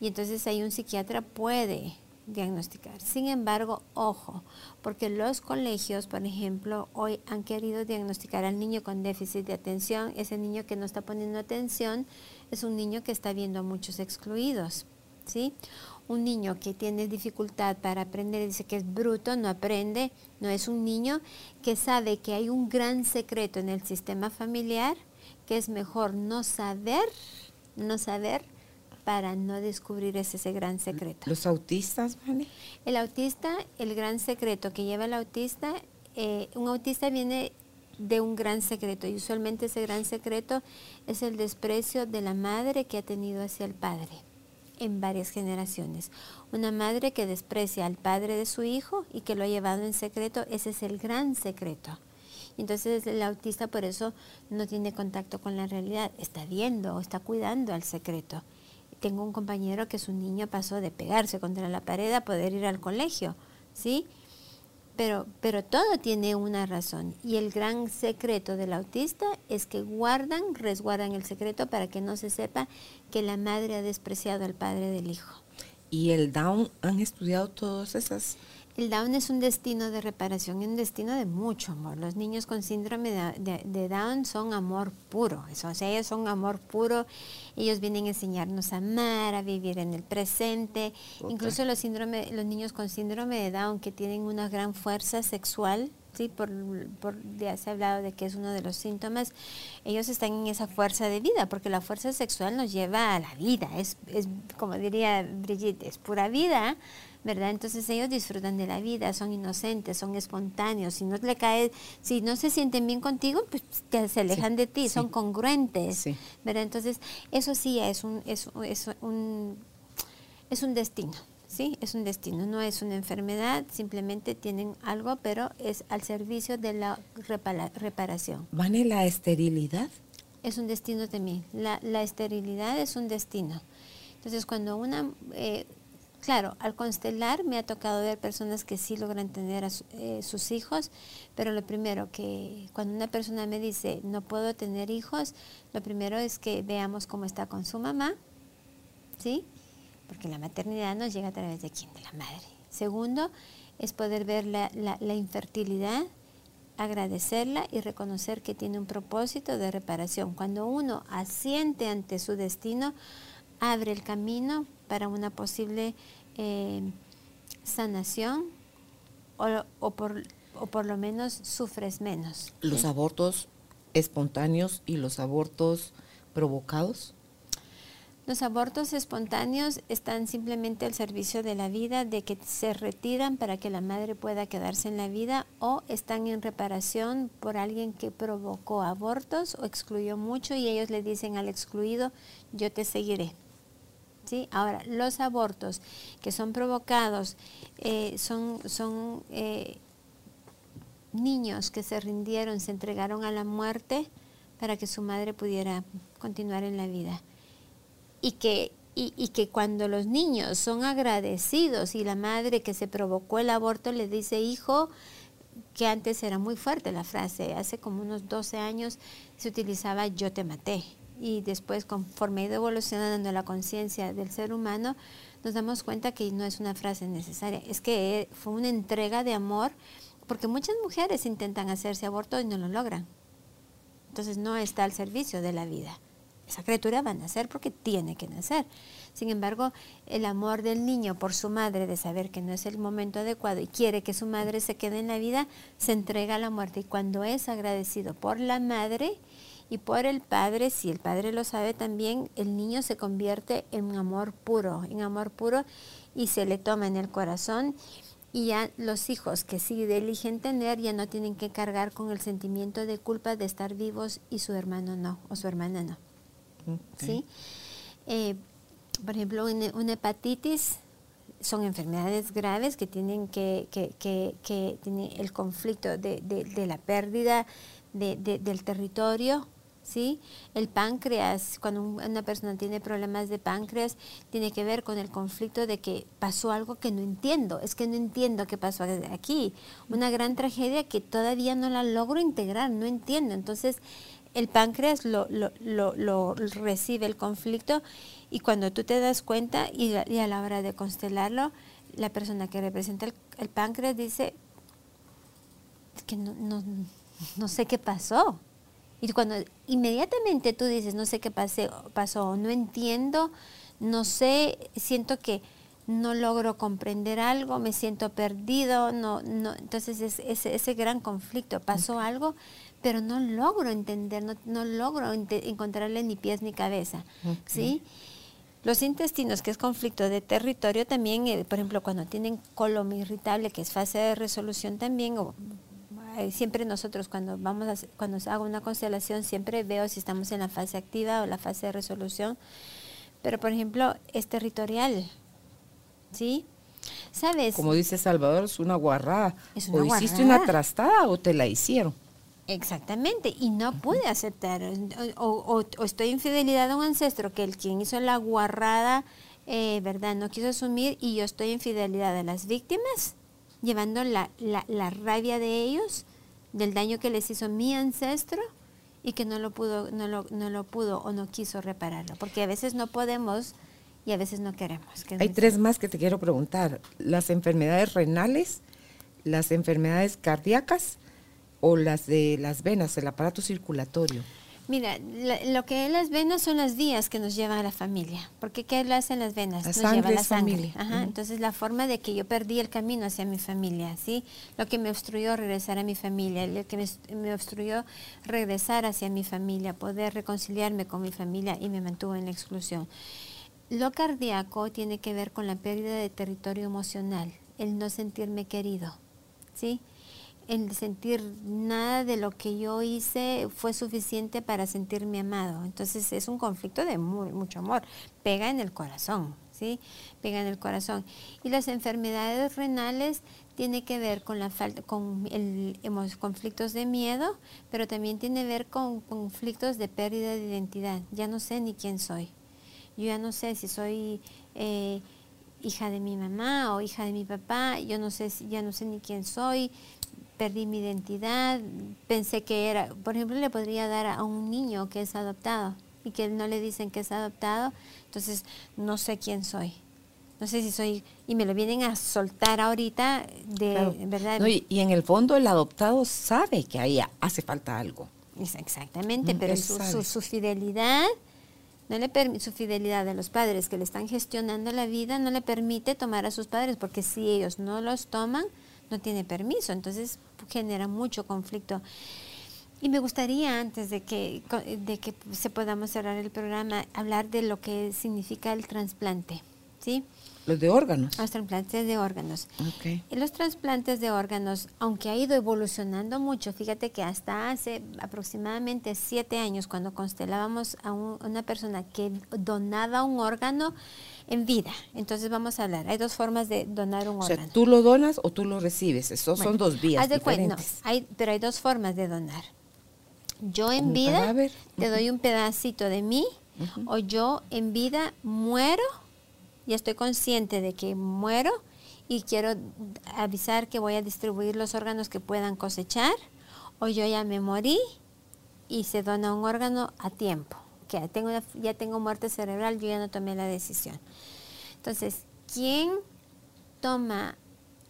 y entonces ahí un psiquiatra puede diagnosticar. Sin embargo, ojo, porque los colegios, por ejemplo, hoy han querido diagnosticar al niño con déficit de atención, ese niño que no está poniendo atención es un niño que está viendo a muchos excluidos. ¿Sí? Un niño que tiene dificultad para aprender, dice que es bruto, no aprende, no es un niño que sabe que hay un gran secreto en el sistema familiar, que es mejor no saber, no saber para no descubrir ese, gran secreto. ¿Los autistas, vale? El autista, el gran secreto que lleva el autista, eh, un autista viene de un gran secreto y usualmente ese gran secreto es el desprecio de la madre que ha tenido hacia el padre en varias generaciones. Una madre que desprecia al padre de su hijo y que lo ha llevado en secreto, ese es el gran secreto. Entonces el autista por eso no tiene contacto con la realidad, está viendo o está cuidando al secreto. Tengo un compañero que su niño pasó de pegarse contra la pared a poder ir al colegio, ¿sí? Pero, pero todo tiene una razón y el gran secreto del autista es que guardan, resguardan el secreto para que no se sepa que la madre ha despreciado al padre del hijo. ¿Y el Down han estudiado todas esas el Down es un destino de reparación y un destino de mucho amor. Los niños con síndrome de, Down son amor puro. Eso, o sea, ellos son amor puro. Ellos vienen a enseñarnos a amar, a vivir en el presente. Incluso los, síndrome, los niños con síndrome de Down que tienen una gran fuerza sexual, sí, por, por, ya se ha hablado de que es uno de los síntomas, ellos están en esa fuerza de vida, porque la fuerza sexual nos lleva a la vida, es, es como diría Brigitte, es pura vida, ¿verdad? Entonces ellos disfrutan de la vida, son inocentes, son espontáneos, si no le cae, si no se sienten bien contigo, pues se alejan de ti, son congruentes, ¿verdad? Entonces eso sí es un, es, es un, es un destino. Sí, es un destino, no es una enfermedad, simplemente tienen algo, pero es al servicio de la reparación. ¿Vale la esterilidad? Es un destino también. La, la esterilidad es un destino. Entonces, cuando una, eh, Claro, al constelar me ha tocado ver personas que sí logran tener a eh, sus hijos, pero lo primero que cuando una persona me dice no puedo tener hijos, lo primero es que veamos cómo está con su mamá, ¿sí? Porque la maternidad nos llega a través de quién, de la madre. Segundo, es poder ver la, la infertilidad, agradecerla y reconocer que tiene un propósito de reparación. Cuando uno asiente ante su destino, abre el camino para una posible eh, sanación o, por, o por lo menos sufres menos. ¿Los abortos espontáneos y los abortos provocados? Los abortos espontáneos están simplemente al servicio de la vida, de que se retiran para que la madre pueda quedarse en la vida o están en reparación por alguien que provocó abortos o excluyó mucho y ellos le dicen al excluido, yo te seguiré. Ahora, los abortos que son provocados eh, son, son eh, niños que se rindieron, se entregaron a la muerte para que su madre pudiera continuar en la vida y que, y, que cuando los niños son agradecidos y la madre que se provocó el aborto le dice, hijo, que antes era muy fuerte la frase, hace como unos 12 años se utilizaba yo te maté. Y después, conforme ha ido evolucionando la conciencia del ser humano, nos damos cuenta que no es una frase necesaria, es que fue una entrega de amor, porque muchas mujeres intentan hacerse aborto y no lo logran. Entonces no está al servicio de la vida esa criatura va a nacer porque tiene que nacer. Sin embargo, el amor del niño por su madre de saber que no es el momento adecuado y quiere que su madre se quede en la vida, se entrega a la muerte. Y cuando es agradecido por la madre y por el padre, si el padre lo sabe también, el niño se convierte en amor puro, en amor puro y se le toma en el corazón y ya los hijos que sí eligen tener ya no tienen que cargar con el sentimiento de culpa de estar vivos y su hermano no, o su hermana no. ¿sí? Eh, por ejemplo, una, hepatitis son enfermedades graves que tienen que, que, que, el conflicto de, de, la pérdida de, del territorio, ¿sí? El páncreas, cuando una persona tiene problemas de páncreas, tiene que ver con el conflicto de que pasó algo que no entiendo, es que no entiendo qué pasó aquí, una gran tragedia que todavía no la logro integrar, no entiendo. Entonces, el páncreas lo, lo, lo, recibe el conflicto y cuando tú te das cuenta y, a la hora de constelarlo, la persona que representa el, páncreas dice que no, no, no, sé qué pasó. Y cuando inmediatamente tú dices, no sé qué pasé, pasó, no entiendo, no sé, siento que no logro comprender algo, me siento perdido, no, no, entonces es, ese, ese gran conflicto, pasó algo, pero no logro entender, no, logro encontrarle ni pies ni cabeza, ¿sí? Los intestinos, que es conflicto de territorio, también, eh, por ejemplo, cuando tienen colon irritable, que es fase de resolución también, o, eh, siempre nosotros cuando vamos a, cuando hago una constelación, siempre veo si estamos en la fase activa o la fase de resolución, pero por ejemplo, es territorial, ¿sí? ¿Sabes? Como dice Salvador, es una guarrada. o hiciste una trastada o te la hicieron. Exactamente, y no pude aceptar, o, estoy en fidelidad a un ancestro que el quien hizo la guarrada, eh, ¿verdad? No quiso asumir y yo estoy en fidelidad a las víctimas, llevando la, la, rabia de ellos, del daño que les hizo mi ancestro y que no lo pudo, no lo, no lo pudo o no quiso repararlo, porque a veces no podemos y a veces no queremos. Hay tres más que te quiero preguntar, las enfermedades renales, las enfermedades cardíacas o las de las venas, el aparato circulatorio? Mira, lo que es las venas son las vías que nos llevan a la familia. Porque ¿qué lo hacen las venas? nos lleva a la sangre. Entonces la forma de que yo perdí el camino hacia mi familia, ¿sí? Lo que me obstruyó regresar a mi familia, lo que me, obstruyó regresar hacia mi familia, poder reconciliarme con mi familia y me mantuvo en la exclusión. Lo cardíaco tiene que ver con la pérdida de territorio emocional, el no sentirme querido, ¿sí? El sentir nada de lo que yo hice fue suficiente para sentirme amado. Entonces es un conflicto de mucho amor. Pega en el corazón, ¿sí? Pega en el corazón. Y las enfermedades renales tiene que ver con la falta, con el, conflictos de miedo, pero también tiene que ver con conflictos de pérdida de identidad. Ya no sé ni quién soy. Yo ya no sé si soy eh, hija de mi mamá o hija de mi papá. Yo no sé, ya no sé ni quién soy perdí mi identidad, pensé que era, por ejemplo, le podría dar a un niño que es adoptado y que no le dicen que es adoptado, entonces no sé quién soy. No sé si soy, y me lo vienen a soltar ahorita, de verdad. y, en el fondo el adoptado sabe que ahí hace falta algo. Exactamente, pero su, su, fidelidad, no le su fidelidad de los padres que le están gestionando la vida no le permite tomar a sus padres, porque si ellos no los toman, no tiene permiso, entonces genera mucho conflicto. Y me gustaría, antes de que, de que se podamos cerrar el programa, hablar de lo que significa el trasplante. ¿sí? Los de órganos. Los trasplantes de órganos. Okay. Los trasplantes de órganos, aunque ha ido evolucionando mucho, fíjate que hasta hace aproximadamente siete años, cuando constelábamos a una persona que donaba un órgano en vida. Entonces vamos a hablar. Hay dos formas de donar un órgano. O sea, tú lo donas o tú lo recibes. Esos son dos vías. diferentes. hay, pero hay dos formas de donar. Yo en vida te doy un pedacito de mí o yo en vida muero y estoy consciente de que muero y quiero avisar que voy a distribuir los órganos que puedan cosechar, o yo ya me morí y se dona un órgano a tiempo, que tengo ya tengo muerte cerebral, yo ya no tomé la decisión. Entonces, ¿quién toma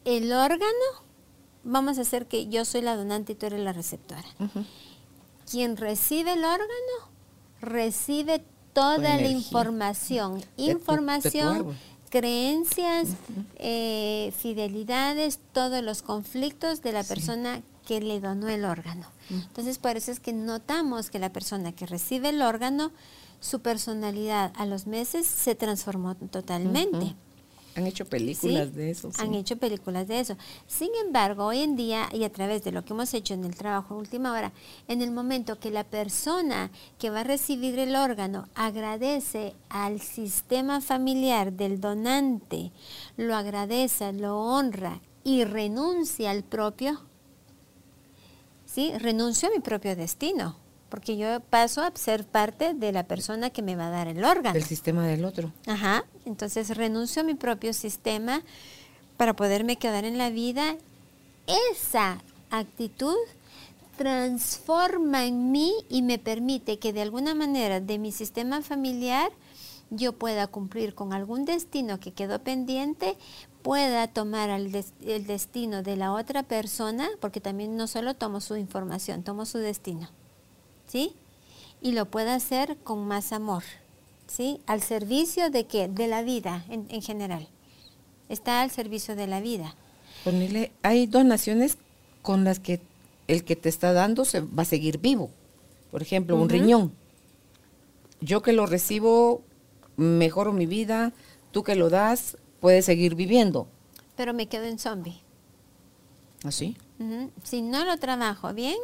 el órgano? Vamos a hacer que yo soy la donante y tú eres la receptora. Quien recibe el órgano recibe toda la información, información, creencias, eh, fidelidades, todos los conflictos de la persona que le donó el órgano. Entonces, por eso es que notamos que la persona que recibe el órgano, su personalidad a los meses se transformó totalmente. Han hecho películas de eso. Han hecho películas de eso. Sin embargo, hoy en día y a través de lo que hemos hecho en el trabajo última hora, en el momento que la persona que va a recibir el órgano agradece al sistema familiar del donante, lo agradece, lo honra y renuncia al propio, ¿sí? Renuncio a mi propio destino porque yo paso a ser parte de la persona que me va a dar el órgano. Del sistema del otro. Ajá, entonces renuncio a mi propio sistema para poderme quedar en la vida. Esa actitud transforma en mí y me permite que de alguna manera de mi sistema familiar yo pueda cumplir con algún destino que quedó pendiente, pueda tomar el, el, destino de la otra persona, porque también no solo tomo su información, tomo su destino. ¿Sí? Y lo pueda hacer con más amor, ¿sí? Al servicio de qué? De la vida en, general. Está al servicio de la vida. Ponele, hay donaciones con las que el que te está dando se va a seguir vivo. Por ejemplo, un riñón. Yo que lo recibo, mejoro mi vida, tú que lo das, puedes seguir viviendo. Pero me quedo en zombie. ¿Así? ¿Ah, si no lo trabajo bien,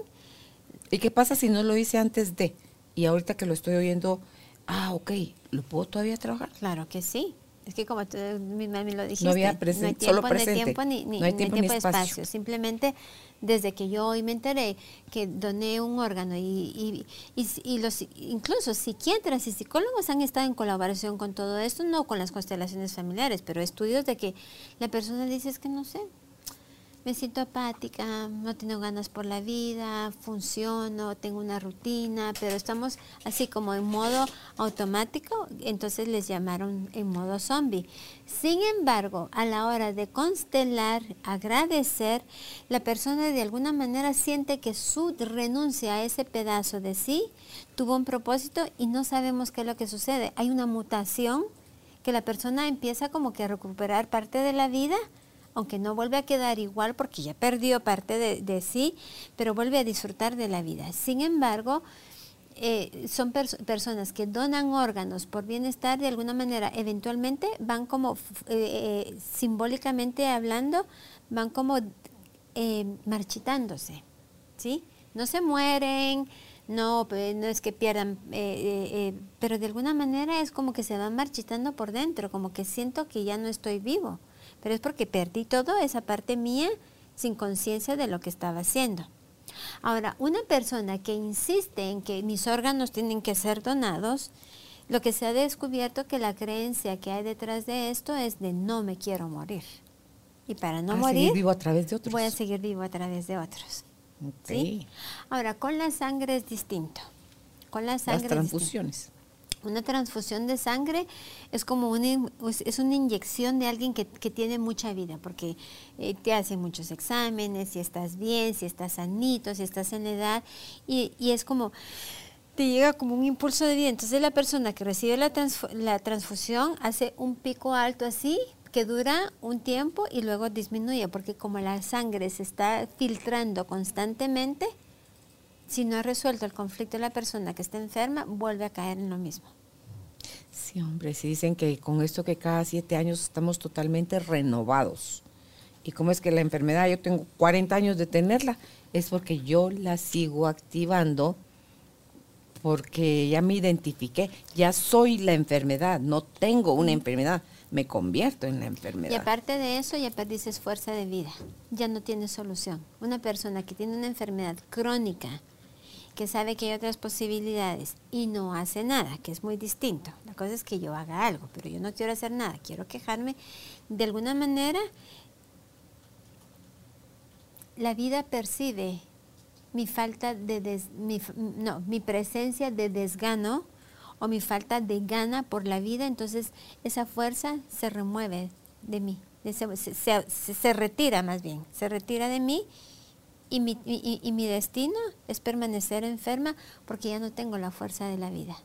¿Y qué pasa si no lo hice antes de? Y ahorita que lo estoy oyendo, ah, ok, ¿lo puedo todavía trabajar? Claro que sí. Es que como tú misma me lo dijiste, no había presente, no solo presente. No hay tiempo ni, ni, no hay tiempo, ni espacio. Simplemente desde que yo hoy me enteré que doné un órgano y, y, y, los incluso psiquiatras y psicólogos han estado en colaboración con todo esto, no con las constelaciones familiares, pero estudios de que la persona dice es que no sé, me siento apática, no tengo ganas por la vida, funciono, tengo una rutina, pero estamos así como en modo automático, entonces les llamaron en modo zombie. Sin embargo, a la hora de constelar, agradecer, la persona de alguna manera siente que su renuncia a ese pedazo de sí tuvo un propósito y no sabemos qué es lo que sucede. Hay una mutación que la persona empieza como que a recuperar parte de la vida aunque no vuelve a quedar igual porque ya perdió parte de, sí, pero vuelve a disfrutar de la vida. Sin embargo, eh, son personas que donan órganos por bienestar de alguna manera, eventualmente van como eh, eh, simbólicamente hablando, van como marchitándose, ¿sí? No se mueren, no, no es que pierdan, pero de alguna manera es como que se van marchitando por dentro, como que siento que ya no estoy vivo pero es porque perdí toda esa parte mía sin conciencia de lo que estaba haciendo. Ahora, una persona que insiste en que mis órganos tienen que ser donados, lo que se ha descubierto que la creencia que hay detrás de esto es de no me quiero morir. Y para no morir, vivo a través de otros. voy a seguir vivo a través de otros. Ahora, con la sangre es distinto. Con la sangre Las transfusiones. Una transfusión de sangre es como una, es una inyección de alguien que, tiene mucha vida, porque eh, te hacen muchos exámenes, si estás bien, si estás sanito, si estás en edad, y, es como, te llega como un impulso de vida. Entonces la persona que recibe la, la transfusión hace un pico alto así, que dura un tiempo y luego disminuye, porque como la sangre se está filtrando constantemente, si no ha resuelto el conflicto de la persona que está enferma, vuelve a caer en lo mismo. Sí, hombre, sí dicen que con esto que cada siete años estamos totalmente renovados. ¿Y cómo es que la enfermedad, yo tengo 40 años de tenerla? Es porque yo la sigo activando porque ya me identifiqué, ya soy la enfermedad, no tengo una enfermedad, me convierto en la enfermedad. Y aparte de eso, ya perdiste fuerza de vida, ya no tienes solución. Una persona que tiene una enfermedad crónica, que sabe que hay otras posibilidades y no hace nada, que es muy distinto. La cosa es que yo haga algo, pero yo no quiero hacer nada, quiero quejarme. De alguna manera, la vida percibe mi falta de mi, no, mi presencia de desgano o mi falta de gana por la vida, entonces esa fuerza se remueve de mí, se, se, retira más bien, se retira de mí y mi, y mi destino es permanecer enferma porque ya no tengo la fuerza de la vida.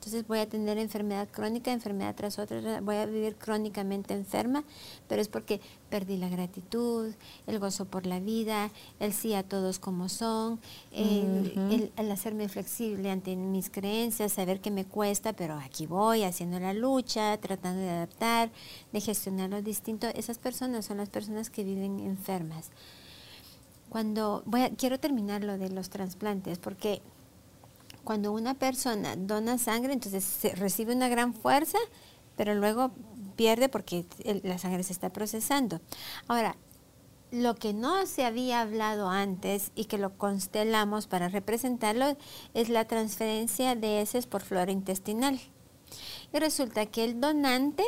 Entonces voy a tener enfermedad crónica, enfermedad tras otra, voy a vivir crónicamente enferma, pero es porque perdí la gratitud, el gozo por la vida, el sí a todos como son, el, hacerme flexible ante mis creencias, saber que me cuesta, pero aquí voy haciendo la lucha, tratando de adaptar, de gestionar lo distinto. Esas personas son las personas que viven enfermas. Cuando voy a, quiero terminar lo de los trasplantes, porque cuando una persona dona sangre, entonces se recibe una gran fuerza, pero luego pierde porque la sangre se está procesando. Ahora, lo que no se había hablado antes y que lo constelamos para representarlo es la transferencia de heces por flora intestinal. Y resulta que el donante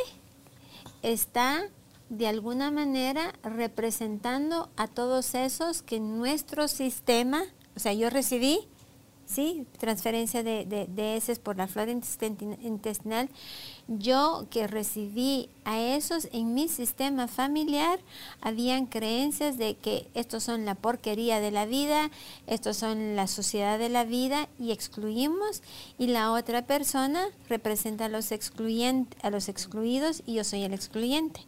está de alguna manera representando a todos esos que nuestro sistema, o sea, yo recibí ¿sí? transferencia de, de, heces por la flora intestinal, yo que recibí a esos en mi sistema familiar, habían creencias de que estos son la porquería de la vida, estos son la sociedad de la vida y excluimos y la otra persona representa a los, a los excluidos y yo soy el excluyente.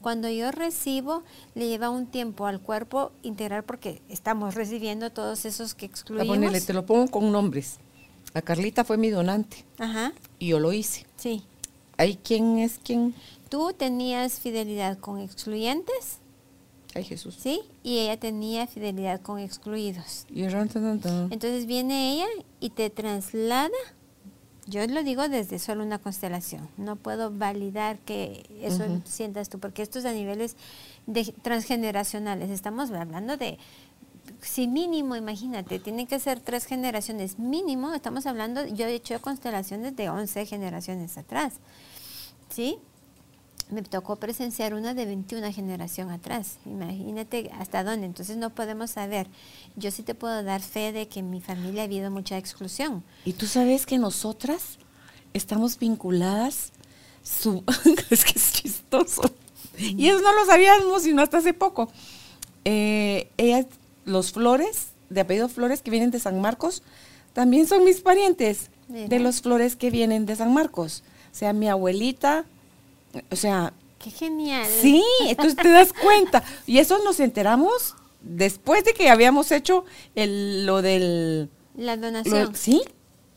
Cuando yo recibo, le lleva un tiempo al cuerpo integrar porque estamos recibiendo todos esos que excluimos. te lo pongo con nombres. La Carlita fue mi donante. Ajá. Y yo lo hice. Sí. ¿Hay quién es quién? Tú tenías fidelidad con excluyentes. Ay, Jesús. Sí, y ella tenía fidelidad con excluidos. Y Entonces viene ella y te traslada. Yo lo digo desde solo una constelación. No puedo validar que eso sientas tú, porque esto es a niveles de transgeneracionales. Estamos hablando de si mínimo, imagínate, tienen que ser tres generaciones mínimo, estamos hablando, yo he hecho constelaciones de 11 generaciones atrás. ¿Sí? Me tocó presenciar una de 21 generación atrás. Imagínate hasta dónde. Entonces no podemos saber. Yo sí te puedo dar fe de que en mi familia ha habido mucha exclusión. Y tú sabes que nosotras estamos vinculadas. Su es que es chistoso. Y eso no lo sabíamos sino hasta hace poco. Eh, ellas, los Flores, de apellido Flores, que vienen de San Marcos, también son mis parientes de los Flores que vienen de San Marcos. O sea, mi abuelita, o sea... ¡Qué genial! Sí, entonces te das cuenta. Y eso nos enteramos después de que habíamos hecho el, lo del... La donación. sí.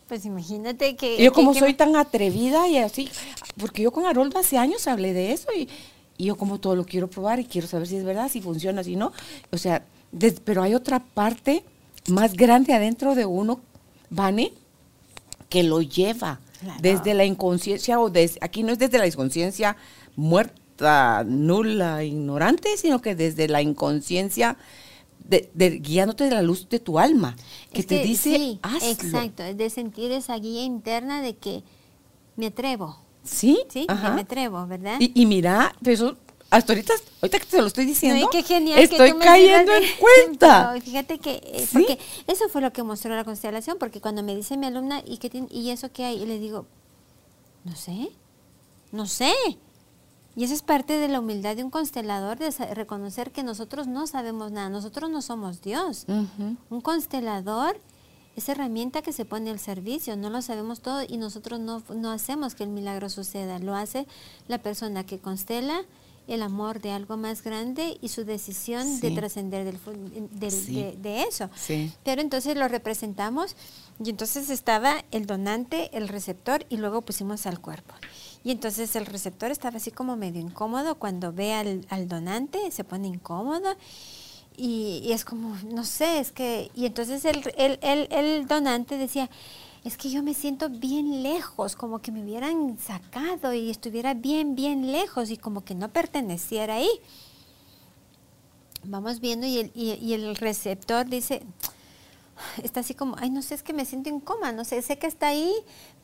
Pues imagínate que... Yo como soy tan atrevida y así, porque yo con Haroldo hace años hablé de eso y, yo como todo lo quiero probar y quiero saber si es verdad, si funciona, si no. O sea, pero hay otra parte más grande adentro de uno, Vane, que lo lleva. Desde la inconsciencia, o desde, aquí no es desde la inconsciencia muerta, nula, ignorante, sino que desde la inconsciencia de, guiándote de la luz de tu alma, que te dice, sí, Exacto, de sentir esa guía interna de que me atrevo. Sí, sí, me atrevo, ¿verdad? Y, mira, eso hasta ahorita, ahorita que te lo estoy diciendo, qué genial estoy cayendo en cuenta. fíjate que, eh, porque eso fue lo que mostró la constelación, porque cuando me dice mi alumna, ¿y, qué y eso qué hay? Y le digo, no sé, no sé. Y eso es parte de la humildad de un constelador, de reconocer que nosotros no sabemos nada, nosotros no somos Dios. Un constelador esa herramienta que se pone al servicio, no lo sabemos todo y nosotros no, no hacemos que el milagro suceda, lo hace la persona que constela el amor de algo más grande y su decisión de trascender del, de, eso. Pero entonces lo representamos y entonces estaba el donante, el receptor y luego pusimos al cuerpo. Y entonces el receptor estaba así como medio incómodo cuando ve al, al donante, se pone incómodo y, es como, no sé, es que, y entonces el, el, el, el, donante decía, es que yo me siento bien lejos, como que me hubieran sacado y estuviera bien, bien lejos y como que no perteneciera ahí. Vamos viendo y el, receptor dice, está así como, ay, no sé, es que me siento incómoda, no sé, sé que está ahí,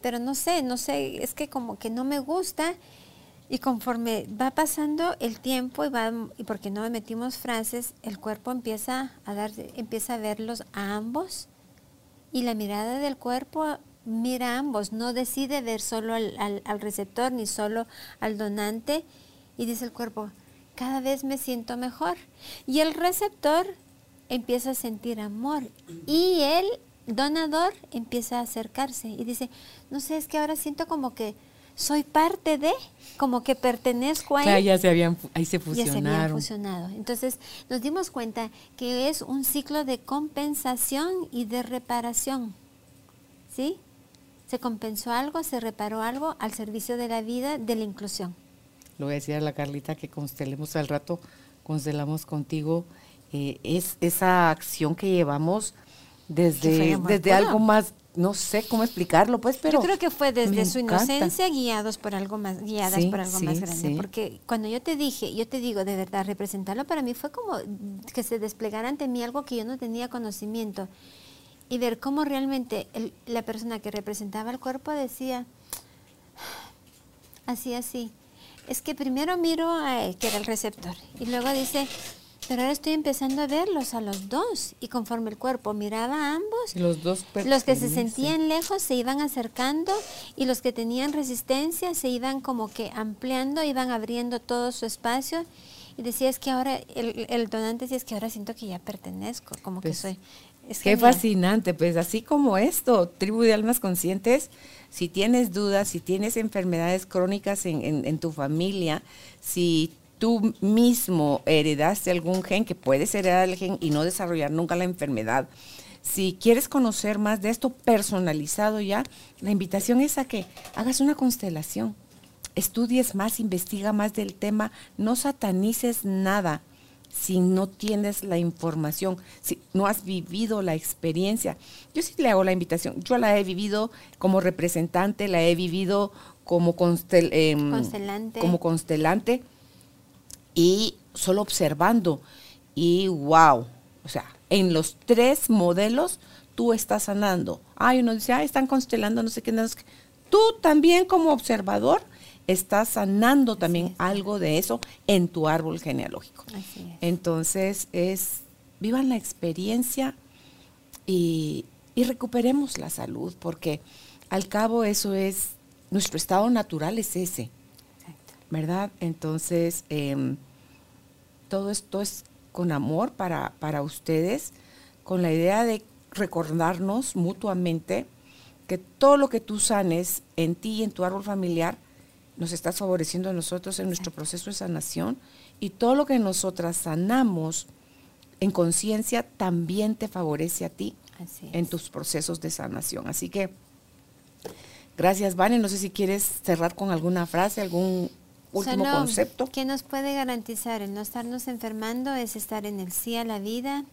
pero no sé, no sé, es que como que no me gusta. Y conforme va pasando el tiempo y va y porque no metimos frases, el cuerpo empieza a dar, empieza a verlos a ambos y la mirada del cuerpo mira a ambos, no decide ver solo al, al receptor ni solo al donante y dice el cuerpo, cada vez me siento mejor. Y el receptor empieza a sentir amor y el donador empieza a acercarse y dice, no sé, es que ahora siento como que soy parte de, como que pertenezco a él. ya se habían, ahí se fusionaron. Ya se habían fusionado. Entonces nos dimos cuenta que es un ciclo de compensación y de reparación. ¿Sí? Se compensó algo, se reparó algo al servicio de la vida, de la inclusión. Lo voy a decir a la Carlita que constelemos al rato, constelamos contigo. Eh, es esa acción que llevamos desde, desde algo más no sé cómo explicarlo, pues, pero yo creo que fue desde su inocencia guiados por algo más, guiadas por algo más grande, porque cuando yo te dije, yo te digo, de verdad, representarlo para mí fue como que se desplegara ante mí algo que yo no tenía conocimiento y ver cómo realmente la persona que representaba el cuerpo decía así, así. Es que primero miro a él, que era el receptor, y luego dice, pero ahora estoy empezando a verlos a los dos y conforme el cuerpo miraba a ambos, los, dos los que se sentían lejos se iban acercando y los que tenían resistencia se iban como que ampliando, iban abriendo todo su espacio y decía es que ahora, el, el donante decía es que ahora siento que ya pertenezco, como que pues, soy. Es qué fascinante, pues así como esto, tribu de almas conscientes, si tienes dudas, si tienes enfermedades crónicas en, en, en tu familia, si tú mismo heredaste algún gen, que puedes heredar el gen y no desarrollar nunca la enfermedad. Si quieres conocer más de esto personalizado ya, la invitación es a que hagas una constelación, estudies más, investiga más del tema, no satanices nada si no tienes la información, si no has vivido la experiencia. Yo sí le hago la invitación, yo la he vivido como representante, la he vivido como, em, constelante. como constelante y solo observando. Y wow, o sea, en los tres modelos tú estás sanando. Ay, uno dice, ay, están constelando, no sé qué. No sé qué. Tú también como observador estás sanando también algo de eso en tu árbol genealógico. Entonces es, vivan la experiencia y, y, recuperemos la salud, porque al cabo eso es, nuestro estado natural es ese, ¿verdad? Entonces, eh, todo esto es con amor para, para ustedes, con la idea de recordarnos mutuamente que todo lo que tú sanes en ti y en tu árbol familiar, nos estás favoreciendo a nosotros en nuestro proceso de sanación y todo lo que nosotras sanamos en conciencia también te favorece a ti en tus procesos de sanación. Así que gracias, Vane. No sé si quieres cerrar con alguna frase, algún último concepto. ¿Qué nos puede garantizar el no estarnos enfermando? Es estar en el sí a la vida,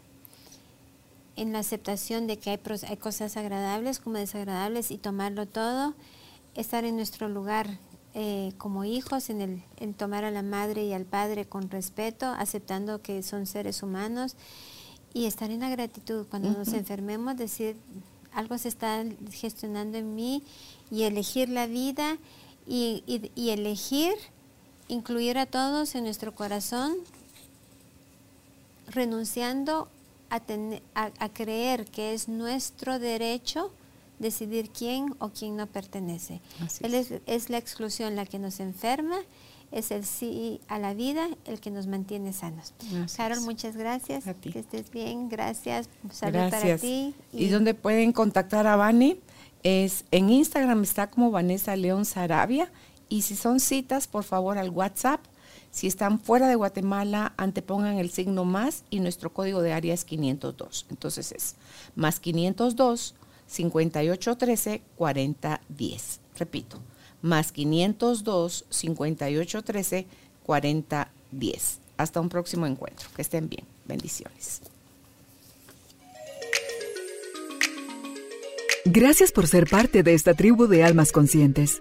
en la aceptación de que hay, hay cosas agradables como desagradables y tomarlo todo, estar en nuestro lugar eh, como hijos, en, el, en tomar a la madre y al padre con respeto, aceptando que son seres humanos y estar en la gratitud. Cuando nos enfermemos, decir, algo se está gestionando en mí y elegir la vida y, y elegir incluir a todos en nuestro corazón, renunciando a, a, creer que es nuestro derecho decidir quién o quién no pertenece. es. es. la exclusión la que nos enferma, es el sí a la vida el que nos mantiene sanos. Carol, muchas gracias. Que estés bien. Gracias. Salud para ti. ¿Y, dónde pueden contactar a Vani? Es en Instagram está como Vanessa León Sarabia. Y si son citas, por favor al WhatsApp. Si están fuera de Guatemala, antepongan el signo más y nuestro código de área es 502. Entonces es más 502 5813 4010. Repito, más 502 5813 4010. Hasta un próximo encuentro. Que estén bien. Bendiciones. Gracias por ser parte de esta tribu de almas conscientes.